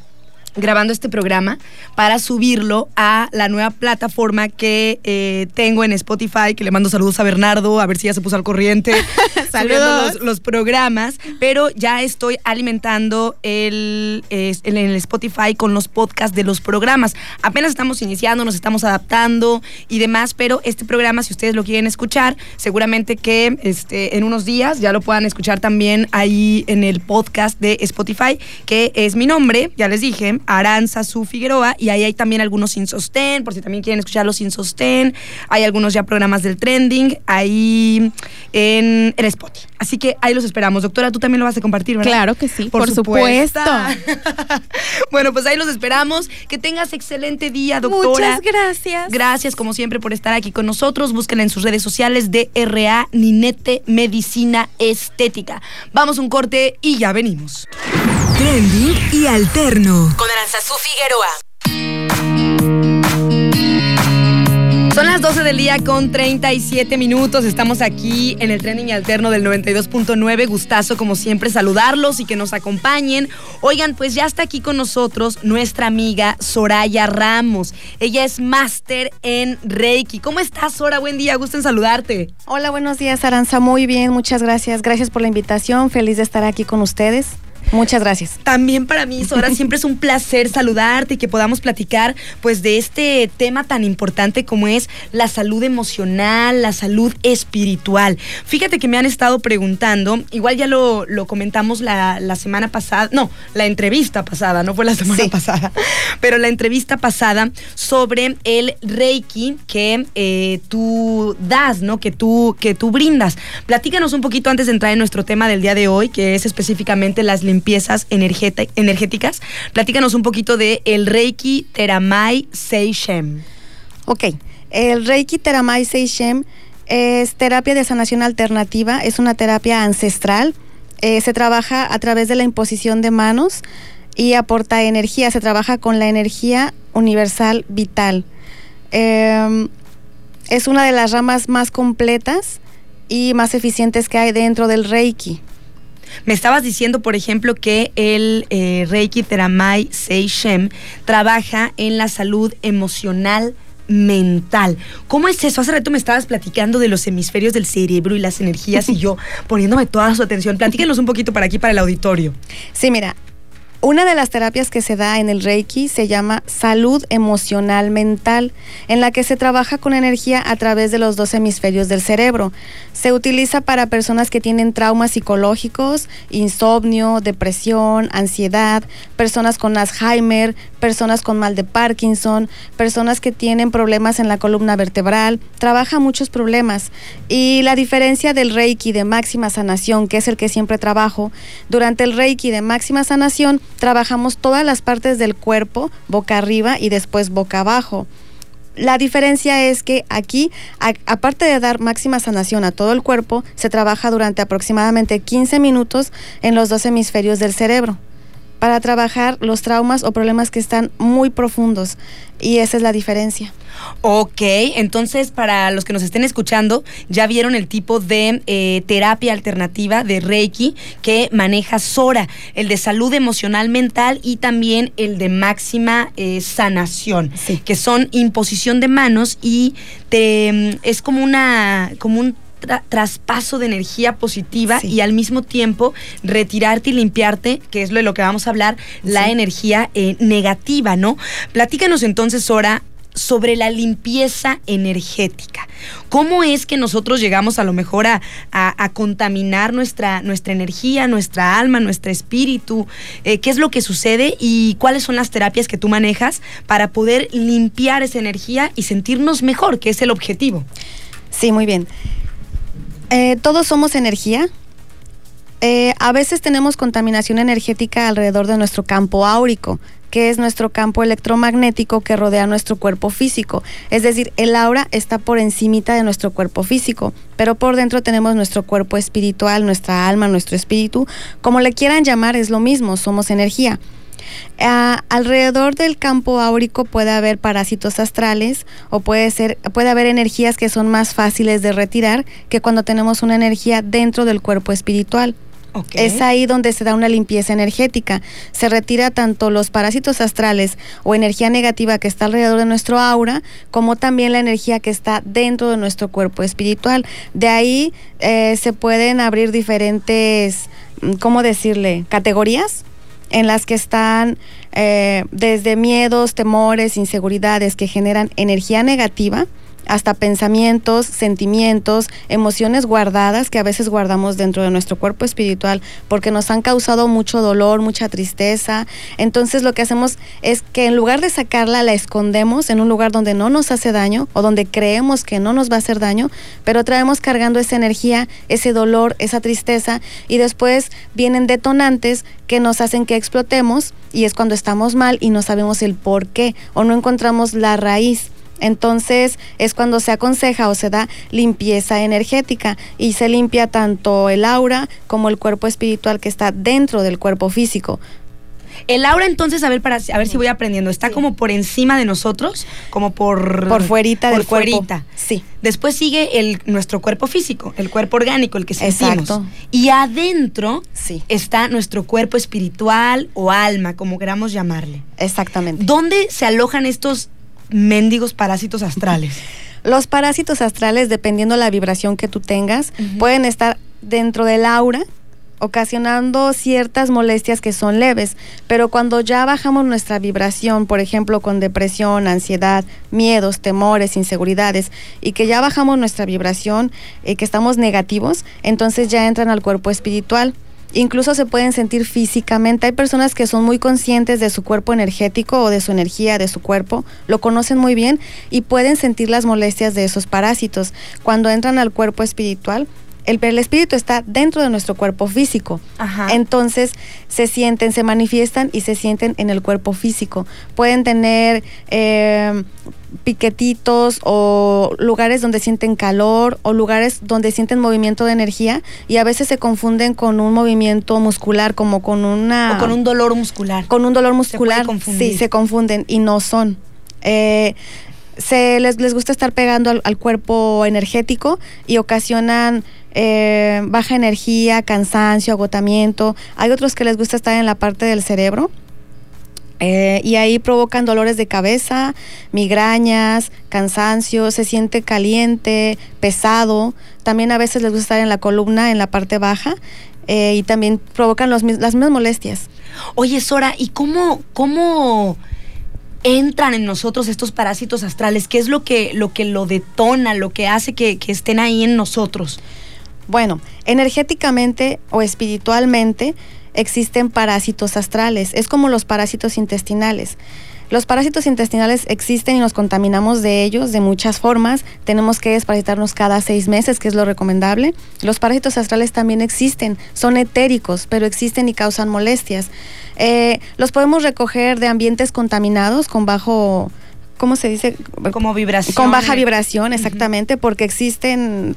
A: grabando este programa para subirlo a la nueva plataforma que eh, tengo en Spotify, que le mando saludos a Bernardo, a ver si ya se puso al corriente.
C: saludos.
A: Los, programas, pero ya estoy alimentando el, en el Spotify con los podcasts de los programas. Apenas estamos iniciando, nos estamos adaptando y demás, pero este programa, si ustedes lo quieren escuchar, seguramente que este, en unos días ya lo puedan escuchar también ahí en el podcast de Spotify, que es mi nombre, ya les dije, Aranza Su Figueroa, y ahí hay también algunos sin sostén, por si también quieren escucharlos sin sostén. Hay algunos ya programas del trending ahí en el Spotify. Así que ahí los esperamos. Doctora, tú también lo vas a compartir, ¿verdad?
C: Claro que sí, por, supuesto.
A: bueno, pues ahí los esperamos. Que tengas excelente día, doctora.
C: Muchas gracias.
A: Gracias, como siempre, por estar aquí con nosotros. Búsquenla en sus redes sociales de RA Ninete Medicina Estética. Vamos un corte y ya venimos.
D: Trending y alterno.
B: Con Aranzazú Figueroa.
A: Son las 12 del día con 37 minutos. Estamos aquí en el trending alterno del 92.9. Gustazo, como siempre, saludarlos y que nos acompañen. Oigan, pues ya está aquí con nosotros nuestra amiga Soraya Ramos. Ella es máster en Reiki. ¿Cómo estás, Sora? Buen día, gusto en saludarte.
E: Hola, buenos días, Aranza. Muy bien, muchas gracias. Gracias por la invitación. Feliz de estar aquí con ustedes. Muchas gracias.
A: También para mí, Sora, siempre es un placer saludarte y que podamos platicar pues de este tema tan importante como es la salud emocional, la salud espiritual. Fíjate que me han estado preguntando, igual ya lo, comentamos la, semana pasada, no, la entrevista pasada, no fue la semana pasada, pero la entrevista pasada sobre el Reiki que eh, tú das, ¿no? Que tú, que tú brindas. Platícanos un poquito antes de entrar en nuestro tema del día de hoy, que es específicamente las limpiezas energéticas. Platícanos un poquito de el Reiki Teramai Seishem.
E: Ok, el Reiki Teramai Seishem es terapia de sanación alternativa, es una terapia ancestral. Eh, se trabaja a través de la imposición de manos y aporta energía, se trabaja con la energía universal vital. Em, es una de las ramas más completas y más eficientes que hay dentro del Reiki.
A: Me estabas diciendo, por ejemplo, que el eh, Reiki Teramai Seishem trabaja en la salud emocional mental. ¿Cómo es eso? Hace rato me estabas platicando de los hemisferios del cerebro y las energías y yo poniéndome toda su atención. Platíquenos un poquito para aquí, para el auditorio.
E: Sí, mira, una de las terapias que se da en el Reiki se llama salud emocional mental, en la que se trabaja con energía a través de los dos hemisferios del cerebro. Se utiliza para personas que tienen traumas psicológicos, insomnio, depresión, ansiedad, personas con Alzheimer, personas con mal de Parkinson, personas que tienen problemas en la columna vertebral. Trabaja muchos problemas. Y la diferencia del Reiki de máxima sanación, que es el que siempre trabajo, durante el Reiki de máxima sanación, trabajamos todas las partes del cuerpo, boca arriba y después boca abajo. La diferencia es que aquí, aparte de dar máxima sanación a todo el cuerpo, se trabaja durante aproximadamente 15 minutos en los dos hemisferios del cerebro. Para trabajar los traumas o problemas que están muy profundos. Y esa es la diferencia.
A: Ok, entonces para los que nos estén escuchando, ya vieron el tipo de eh, terapia alternativa de Reiki que maneja Sora, el de salud emocional mental y también el de máxima eh, sanación, que son imposición de manos y te, mm, es como una, como un traspaso de energía positiva y al mismo tiempo retirarte y limpiarte, que es lo de lo que vamos a hablar, la energía eh, negativa, ¿no? Platícanos entonces, Sora, sobre la limpieza energética. ¿Cómo es que nosotros llegamos a lo mejor a, contaminar nuestra, nuestra energía, nuestra alma, nuestro espíritu? Eh, ¿Qué es lo que sucede y cuáles son las terapias que tú manejas para poder limpiar esa energía y sentirnos mejor, que es el objetivo?
E: Sí, muy bien. Eh, todos somos energía. Eh, a veces tenemos contaminación energética alrededor de nuestro campo áurico, que es nuestro campo electromagnético que rodea nuestro cuerpo físico. Es decir, el aura está por encimita de nuestro cuerpo físico, pero por dentro tenemos nuestro cuerpo espiritual, nuestra alma, nuestro espíritu. Como le quieran llamar, es lo mismo, somos energía alrededor del campo áurico puede haber parásitos astrales o puede, ser, puede haber energías que son más fáciles de retirar que cuando tenemos una energía dentro del cuerpo espiritual. Es ahí donde se da una limpieza energética. Se retira tanto los parásitos astrales o energía negativa que está alrededor de nuestro aura, como también la energía que está dentro de nuestro cuerpo espiritual. De ahí eh, se pueden abrir diferentes, ¿cómo decirle?, categorías en las que están eh, desde miedos, temores, inseguridades que generan energía negativa hasta pensamientos, sentimientos, emociones guardadas que a veces guardamos dentro de nuestro cuerpo espiritual porque nos han causado mucho dolor, mucha tristeza. Entonces lo que hacemos es que en lugar de sacarla la escondemos en un lugar donde no nos hace daño o donde creemos que no nos va a hacer daño, pero traemos cargando esa energía, ese dolor, esa tristeza y después vienen detonantes que nos hacen que explotemos y es cuando estamos mal y no sabemos el por qué o no encontramos la raíz. Entonces es cuando se aconseja o se da limpieza energética y se limpia tanto el aura como el cuerpo espiritual que está dentro del cuerpo físico.
A: El aura entonces, a ver, para, a ver si voy aprendiendo, está como por encima de nosotros, como por...
E: Por fuerita
A: por
E: del
A: fuerita.
E: Sí.
A: Después sigue el, nuestro cuerpo físico, el cuerpo orgánico, el que sentimos. Exacto. Y adentro sí. está nuestro cuerpo espiritual o alma, como queramos llamarle.
E: Exactamente.
A: ¿Dónde se alojan estos mendigos parásitos astrales?
E: Los parásitos astrales, dependiendo la vibración que tú tengas, pueden estar dentro del aura, ocasionando ciertas molestias que son leves, pero cuando ya bajamos nuestra vibración, por ejemplo, con depresión, ansiedad, miedos, temores, inseguridades, y que ya bajamos nuestra vibración, y eh, que estamos negativos, entonces ya entran al cuerpo espiritual incluso se pueden sentir físicamente. Hay personas que son muy conscientes de su cuerpo energético o de su energía, de su cuerpo, lo conocen muy bien y pueden sentir las molestias de esos parásitos. Cuando entran al cuerpo espiritual, el, el, espíritu está dentro de nuestro cuerpo físico. Entonces se sienten, se manifiestan y se sienten en el cuerpo físico. Pueden tener eh, piquetitos o lugares donde sienten calor o lugares donde sienten movimiento de energía y a veces se confunden con un movimiento muscular como con una...
A: O con un dolor muscular.
E: Con un dolor muscular. sí, se confunden y no son. Eh, se les, les, gusta estar pegando al, cuerpo energético y ocasionan eh, baja energía, cansancio, agotamiento. Hay otros que les gusta estar en la parte del cerebro eh, y ahí provocan dolores de cabeza, migrañas, cansancio, se siente caliente, pesado. También a veces les gusta estar en la columna, en la parte baja, eh, y también provocan las mismas molestias.
A: Oye, Sora, ¿y cómo, cómo entran en nosotros estos parásitos astrales? ¿Qué es lo que lo, que lo detona, lo que hace que, que estén ahí en nosotros?
E: Bueno, energéticamente o espiritualmente, existen parásitos astrales. Es como los parásitos intestinales. Los parásitos intestinales existen y nos contaminamos de ellos de muchas formas. Tenemos que desparasitarnos cada seis meses, que es lo recomendable. Los parásitos astrales también existen, son etéricos, pero existen y causan molestias. Eh, los podemos recoger de ambientes contaminados con bajo, ¿cómo se dice?
A: Como vibración.
E: Con baja vibración, exactamente, porque existen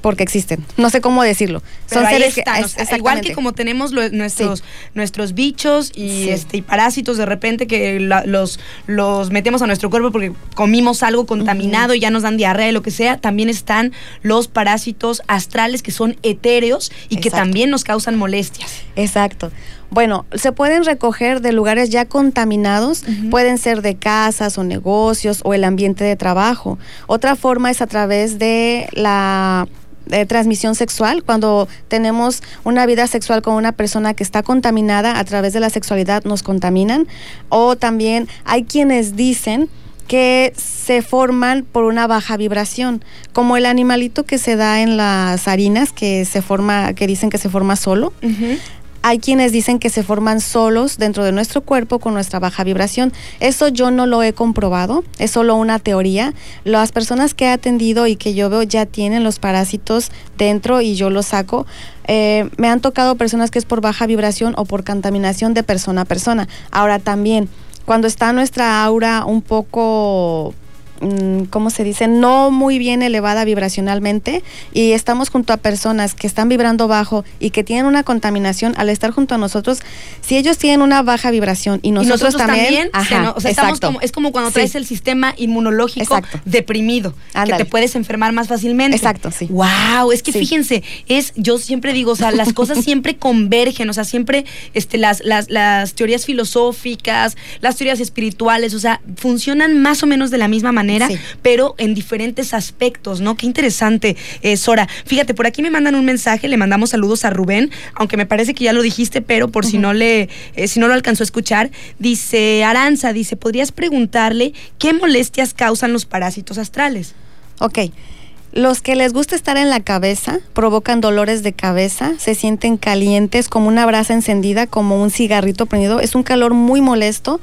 E: porque existen. No sé cómo decirlo.
A: Pero
E: Son
A: ahí
E: seres que-
A: están, o
E: es-
A: sea, igual que como tenemos lo- nuestros, nuestros bichos y,
E: Sí.
A: este, y parásitos de repente que la- los, los metemos a nuestro cuerpo porque comimos algo contaminado y ya nos dan diarrea y lo que sea, también están los parásitos astrales que son etéreos y que también nos causan molestias.
E: Exacto. Bueno, se pueden recoger de lugares ya contaminados, pueden ser de casas o negocios o el ambiente de trabajo. Otra forma es a través de la de transmisión sexual, cuando tenemos una vida sexual con una persona que está contaminada a través de la sexualidad nos contaminan. O también hay quienes dicen que se forman por una baja vibración, como el animalito que se da en las harinas, que se forma, que dicen que se forma solo. Hay quienes dicen que se forman solos dentro de nuestro cuerpo con nuestra baja vibración. Eso yo no lo he comprobado, es solo una teoría. Las personas que he atendido y que yo veo ya tienen los parásitos dentro y yo los saco. Eh, me han tocado personas que es por baja vibración o por contaminación de persona a persona. Ahora también, cuando está nuestra aura un poco ¿cómo se dice? No muy bien elevada vibracionalmente y estamos junto a personas que están vibrando bajo y que tienen una contaminación al estar junto a nosotros, si ellos tienen una baja vibración y
A: Y
E: nosotros, también,
A: se
E: ajá,
A: no- o sea, estamos como- es como cuando
E: Sí.
A: traes el sistema inmunológico
E: Exacto.
A: deprimido, que te puedes enfermar más fácilmente.
E: Exacto, sí.
A: Wow, es que
E: Sí.
A: fíjense, es, yo siempre digo, o sea, las cosas siempre convergen, o sea, siempre este, las, las, las teorías filosóficas, las teorías espirituales, o sea, funcionan más o menos de la misma manera,
E: Sí.
A: pero en diferentes aspectos, ¿no? Qué interesante, eh, Sora. Fíjate, por aquí me mandan un mensaje, le mandamos saludos a Rubén, aunque me parece que ya lo dijiste, pero por si no le, eh, si no lo alcanzó a escuchar, dice Aranza, dice, ¿podrías preguntarle qué molestias causan los parásitos astrales?
E: Ok. Los que les gusta estar en la cabeza provocan dolores de cabeza, se sienten calientes como una brasa encendida, como un cigarrito prendido. Es un calor muy molesto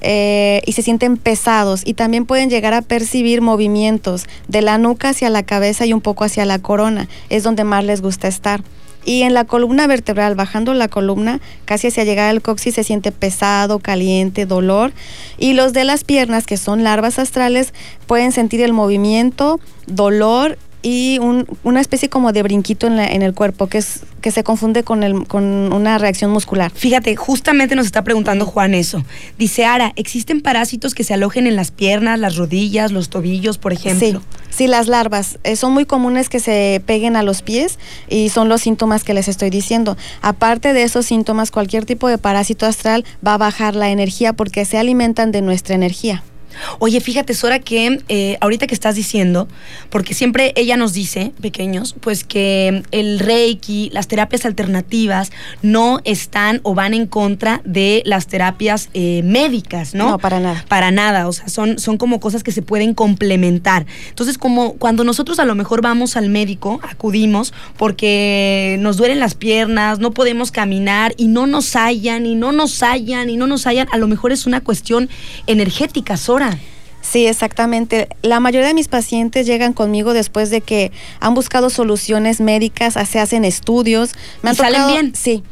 E: eh, y se sienten pesados y también pueden llegar a percibir movimientos de la nuca hacia la cabeza y un poco hacia la corona. Es donde más les gusta estar. Y en la columna vertebral, bajando la columna, casi hacia llegar al coxis, se siente pesado, caliente, dolor. Y los de las piernas, que son larvas astrales, pueden sentir el movimiento, dolor y un- una especie como de brinquito en, la- en el cuerpo, que, es, que se confunde con, el, con una reacción muscular.
A: Fíjate, justamente nos está preguntando Juan eso. Dice Ara, ¿existen parásitos que se alojen en las piernas, las rodillas, los tobillos, por ejemplo?
E: Sí, sí, las larvas eh, son muy comunes que se peguen a los pies y son los síntomas que les estoy diciendo. Aparte de esos síntomas, cualquier tipo de parásito astral va a bajar la energía porque se alimentan de nuestra energía.
A: Oye, fíjate, Sora, que eh, ahorita que estás diciendo, porque siempre ella nos dice, pequeños, pues que el Reiki, las terapias alternativas, no están o van en contra de las terapias eh, médicas, ¿no?
E: No, para nada.
A: Para nada, o sea, son, son como cosas que se pueden complementar. Entonces, como cuando nosotros a lo mejor vamos al médico, acudimos porque nos duelen las piernas, no podemos caminar y no nos hallan y no nos hallan y no nos hallan, a lo mejor es una cuestión energética, Sora.
E: Sí, exactamente. La mayoría de mis pacientes llegan conmigo después de que han buscado soluciones médicas, se hacen estudios.
A: ¿Y salen bien?
E: Sí.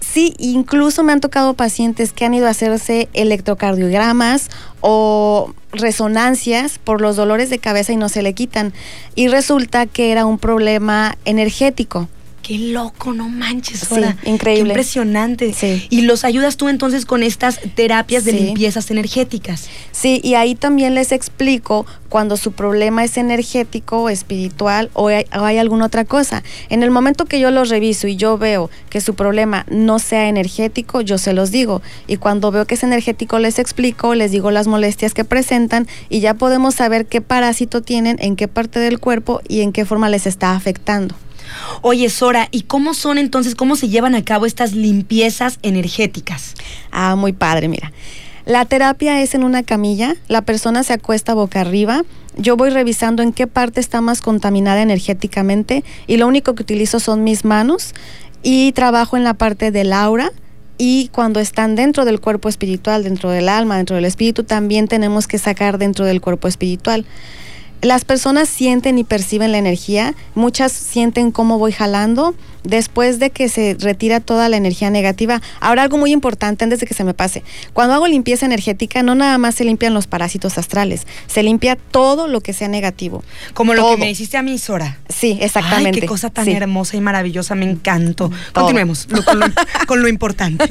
E: Sí, incluso me han tocado pacientes que han ido a hacerse electrocardiogramas o resonancias por los dolores de cabeza y no se le quitan. Y resulta que era un problema energético.
A: Qué loco, no manches,
E: Sí,
A: Sora.
E: increíble.
A: Qué impresionante.
E: Sí.
A: Y los ayudas tú entonces con estas terapias de
E: Sí.
A: limpiezas energéticas.
E: Sí, y ahí también les explico cuando su problema es energético, espiritual o hay, o hay alguna otra cosa. En el momento que yo los reviso y yo veo que su problema no sea energético, yo se los digo. Y cuando veo que es energético, les explico, les digo las molestias que presentan y ya podemos saber qué parásito tienen, en qué parte del cuerpo y en qué forma les está afectando.
A: Oye, Sora, ¿y cómo son entonces, cómo se llevan a cabo estas limpiezas energéticas?
E: Ah, muy padre, mira. La terapia es en una camilla, la persona se acuesta boca arriba, yo voy revisando en qué parte está más contaminada energéticamente y lo único que utilizo son mis manos y trabajo en la parte del aura y cuando están dentro del cuerpo espiritual, dentro del alma, dentro del espíritu, también tenemos que sacar dentro del cuerpo espiritual. Las personas sienten y perciben la energía, muchas sienten cómo voy jalando después de que se retira toda la energía negativa. Ahora algo muy importante antes de que se me pase. Cuando hago limpieza energética no nada más se limpian los parásitos astrales, se limpia todo lo que sea negativo.
A: Como lo que me hiciste a mí, Sora.
E: Sí, exactamente.
A: Ay, qué cosa tan
E: Sí.
A: hermosa y maravillosa, me encantó.
E: Todo.
A: Continuemos lo- con, lo, con lo importante.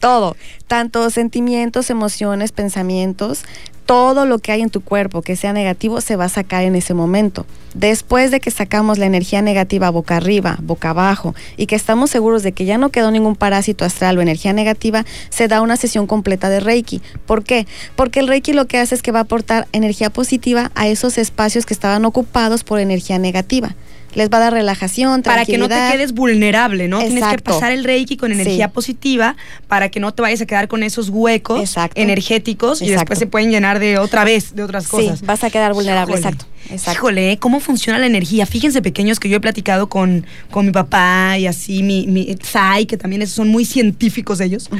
E: Todo, tanto sentimientos, emociones, pensamientos, todo lo que hay en tu cuerpo que sea negativo se va a sacar en ese momento. Después de que sacamos la energía negativa boca arriba, boca abajo y que estamos seguros de que ya no quedó ningún parásito astral o energía negativa, se da una sesión completa de Reiki. ¿Por qué? Porque el Reiki lo que hace es que va a aportar energía positiva a esos espacios que estaban ocupados por energía negativa. Les va a dar relajación,
A: para que no te
E: tranquilidad.
A: quedes vulnerable, ¿no? Tienes que pasar el reiki con energía
E: Sí.
A: positiva para que no te vayas a quedar con esos huecos
E: Exacto.
A: energéticos y después se pueden llenar de otra vez, de otras cosas.
E: Sí, vas a quedar vulnerable,
A: Híjole.
E: exacto. exacto.
A: Híjole, ¿eh? ¿cómo funciona la energía? Fíjense, pequeños, que yo he platicado con, con mi papá y así, mi, mi Sai, que también son muy científicos ellos.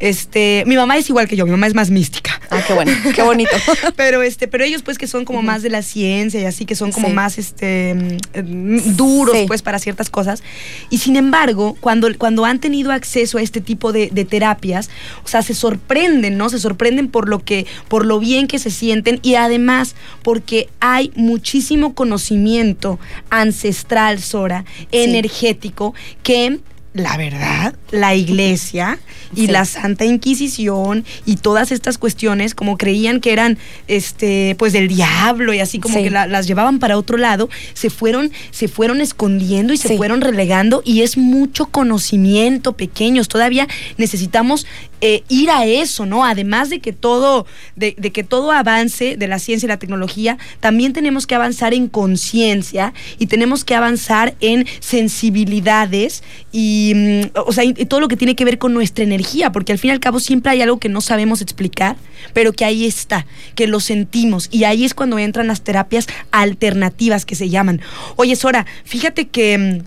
A: este, mi mamá es igual que yo, mi mamá es más mística.
E: Ah, qué bueno, qué bonito.
A: pero este, pero ellos pues que son como más de la ciencia y así que son como
E: Sí.
A: más este mm, duros
E: Sí.
A: pues para ciertas cosas. Y sin embargo, cuando, cuando han tenido acceso a este tipo de, de terapias, o sea, se sorprenden, ¿no? Se sorprenden por lo que, por lo bien que se sienten y además porque hay muchísimo conocimiento ancestral, Sora, energético, que la verdad, la iglesia y
E: Sí.
A: la Santa Inquisición y todas estas cuestiones, como creían que eran este, pues del diablo y así como
E: Sí.
A: que la- las llevaban para otro lado, se fueron, se fueron escondiendo y se
E: Sí.
A: fueron relegando, y es mucho conocimiento, pequeños. Todavía necesitamos eh, ir a eso, ¿no? Además de que todo, de, que todo avance de la ciencia y la tecnología, también tenemos que avanzar en conciencia y tenemos que avanzar en sensibilidades y, mm, o sea, y, y todo lo que tiene que ver con nuestra energía, porque al fin y al cabo siempre hay algo que no sabemos explicar, pero que ahí está, que lo sentimos y ahí es cuando entran las terapias alternativas que se llaman. Oye, Sora, fíjate que...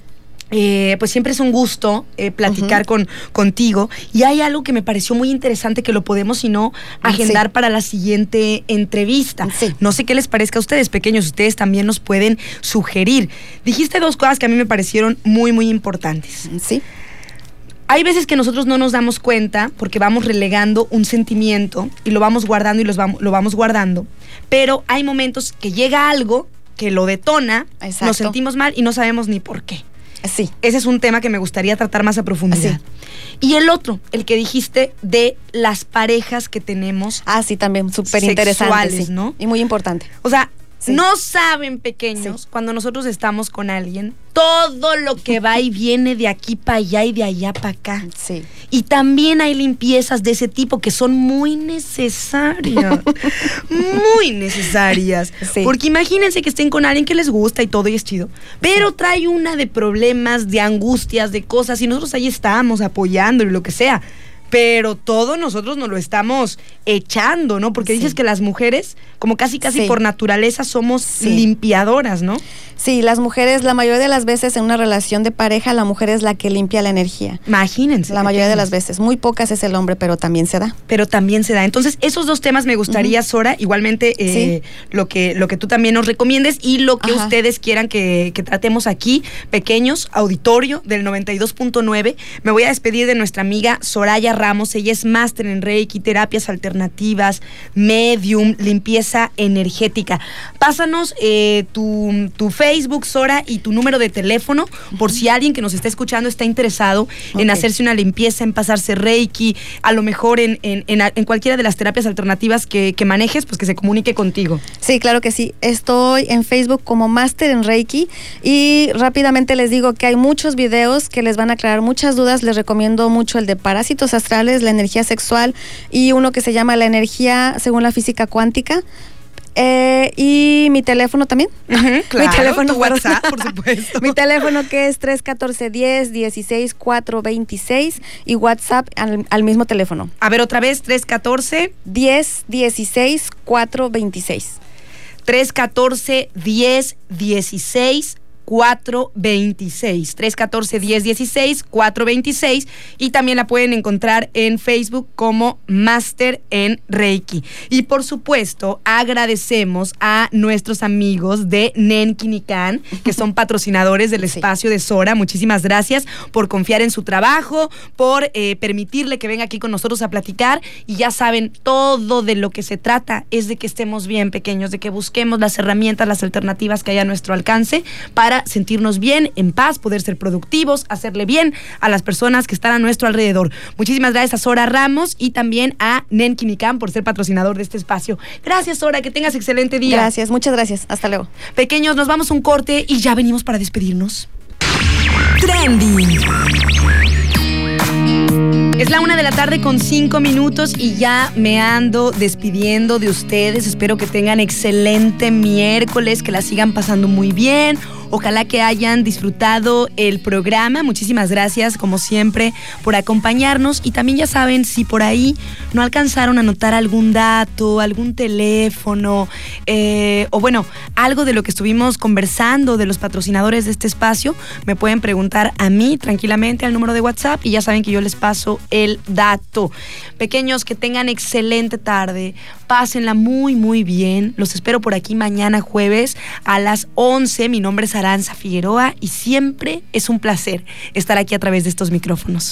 A: eh, pues siempre es un gusto eh, platicar con, contigo. Y hay algo que me pareció muy interesante que lo podemos, si no, agendar
E: Sí.
A: para la siguiente entrevista.
E: Sí.
A: No sé qué les parezca a ustedes, pequeños, ustedes también nos pueden sugerir. Dijiste dos cosas que a mí me parecieron muy, muy importantes.
E: Sí,
A: Hay veces que nosotros no nos damos cuenta porque vamos relegando un sentimiento y lo vamos guardando y los vamos, lo vamos guardando. Pero hay momentos que llega algo que lo detona,
E: Exacto.
A: nos sentimos mal y no sabemos ni por qué.
E: Sí.
A: Ese es un tema que me gustaría tratar más a profundidad. Y el otro, el que dijiste de las parejas que tenemos.
E: Ah, sí, también, súper interesante. Sí.
A: ¿no?
E: Y muy importante.
A: O sea,
E: Sí.
A: no saben pequeños cuando nosotros estamos con alguien todo lo que va y viene de aquí para allá y de allá para acá.
E: Sí.
A: Y también hay limpiezas de ese tipo que son muy necesarias. muy necesarias.
E: Sí.
A: Porque imagínense que estén con alguien que les gusta y todo y es chido. Pero trae una de problemas, de angustias, de cosas. Y nosotros ahí estamos apoyando y lo que sea. Pero todo nosotros nos lo estamos echando, ¿no? Porque
E: Sí.
A: dices que las mujeres, como casi casi
E: Sí.
A: por naturaleza, somos
E: Sí.
A: limpiadoras, ¿no?
E: Sí, las mujeres, la mayoría de las veces en una relación de pareja, la mujer es la que limpia la energía.
A: Imagínense.
E: La mayoría de las veces. Muy pocas es el hombre, pero también se da.
A: pero también se da. Entonces, esos dos temas me gustaría, Sora, igualmente eh, lo, que, lo que tú también nos recomiendes y lo que
E: Ajá.
A: ustedes quieran que, que tratemos aquí, pequeños, auditorio del 92.9. Me voy a despedir de nuestra amiga Soraya Ramos. Ella es máster en Reiki, terapias alternativas, medium, limpieza energética. Pásanos eh, tu, tu Facebook, Sora, y tu número de teléfono por si alguien que nos está escuchando está interesado en hacerse una limpieza, en pasarse Reiki, a lo mejor en, en- en- en cualquiera de las terapias alternativas que, que manejes, pues que se comunique contigo.
E: Sí, claro que sí. Estoy en Facebook como Máster en Reiki y rápidamente les digo que hay muchos videos que les van a aclarar muchas dudas. Les recomiendo mucho el de parásitos astrales, la energía sexual y uno que se llama la energía según la física cuántica. Eh, y mi teléfono también.
A: claro,
E: mi teléfono
A: tu. WhatsApp, por supuesto.
E: mi teléfono que es 314 10 16 426 y WhatsApp al, al mismo teléfono.
A: A ver, otra vez, 314
E: 10 16 426.
A: 314 10 16 426. 314-1016, 426. Y también la pueden encontrar en Facebook como Master en Reiki. Y por supuesto, agradecemos a nuestros amigos de Nenkinikan, que son patrocinadores del espacio de Sora. Muchísimas gracias por confiar en su trabajo, por eh, permitirle que venga aquí con nosotros a platicar. Y ya saben, todo de lo que se trata es de que estemos bien pequeños, de que busquemos las herramientas, las alternativas que hay a nuestro alcance para sentirnos bien, en paz, poder ser productivos, hacerle bien a las personas que están a nuestro alrededor. Muchísimas gracias a Sora Ramos y también a Nen Quimicam por ser patrocinador de este espacio. Gracias, Sora, que tengas excelente día.
E: Gracias, muchas gracias. Hasta luego.
A: Pequeños, nos vamos un corte y ya venimos para despedirnos.
D: Trending.
A: Es la una de la tarde con cinco minutos y ya me ando despidiendo de ustedes. Espero que tengan excelente miércoles, que la sigan pasando muy bien Ojalá que hayan disfrutado el programa. Muchísimas gracias, como siempre, por acompañarnos. Y también ya saben, si por ahí no alcanzaron a anotar algún dato, algún teléfono, eh, o bueno, algo de lo que estuvimos conversando de los patrocinadores de este espacio, me pueden preguntar a mí tranquilamente al número de WhatsApp y ya saben que yo les paso el dato. Pequeños, que tengan excelente tarde. Pásenla muy, muy bien. Los espero por aquí mañana jueves a las 11. Mi nombre es Aranza Figueroa y siempre es un placer estar aquí a través de estos micrófonos.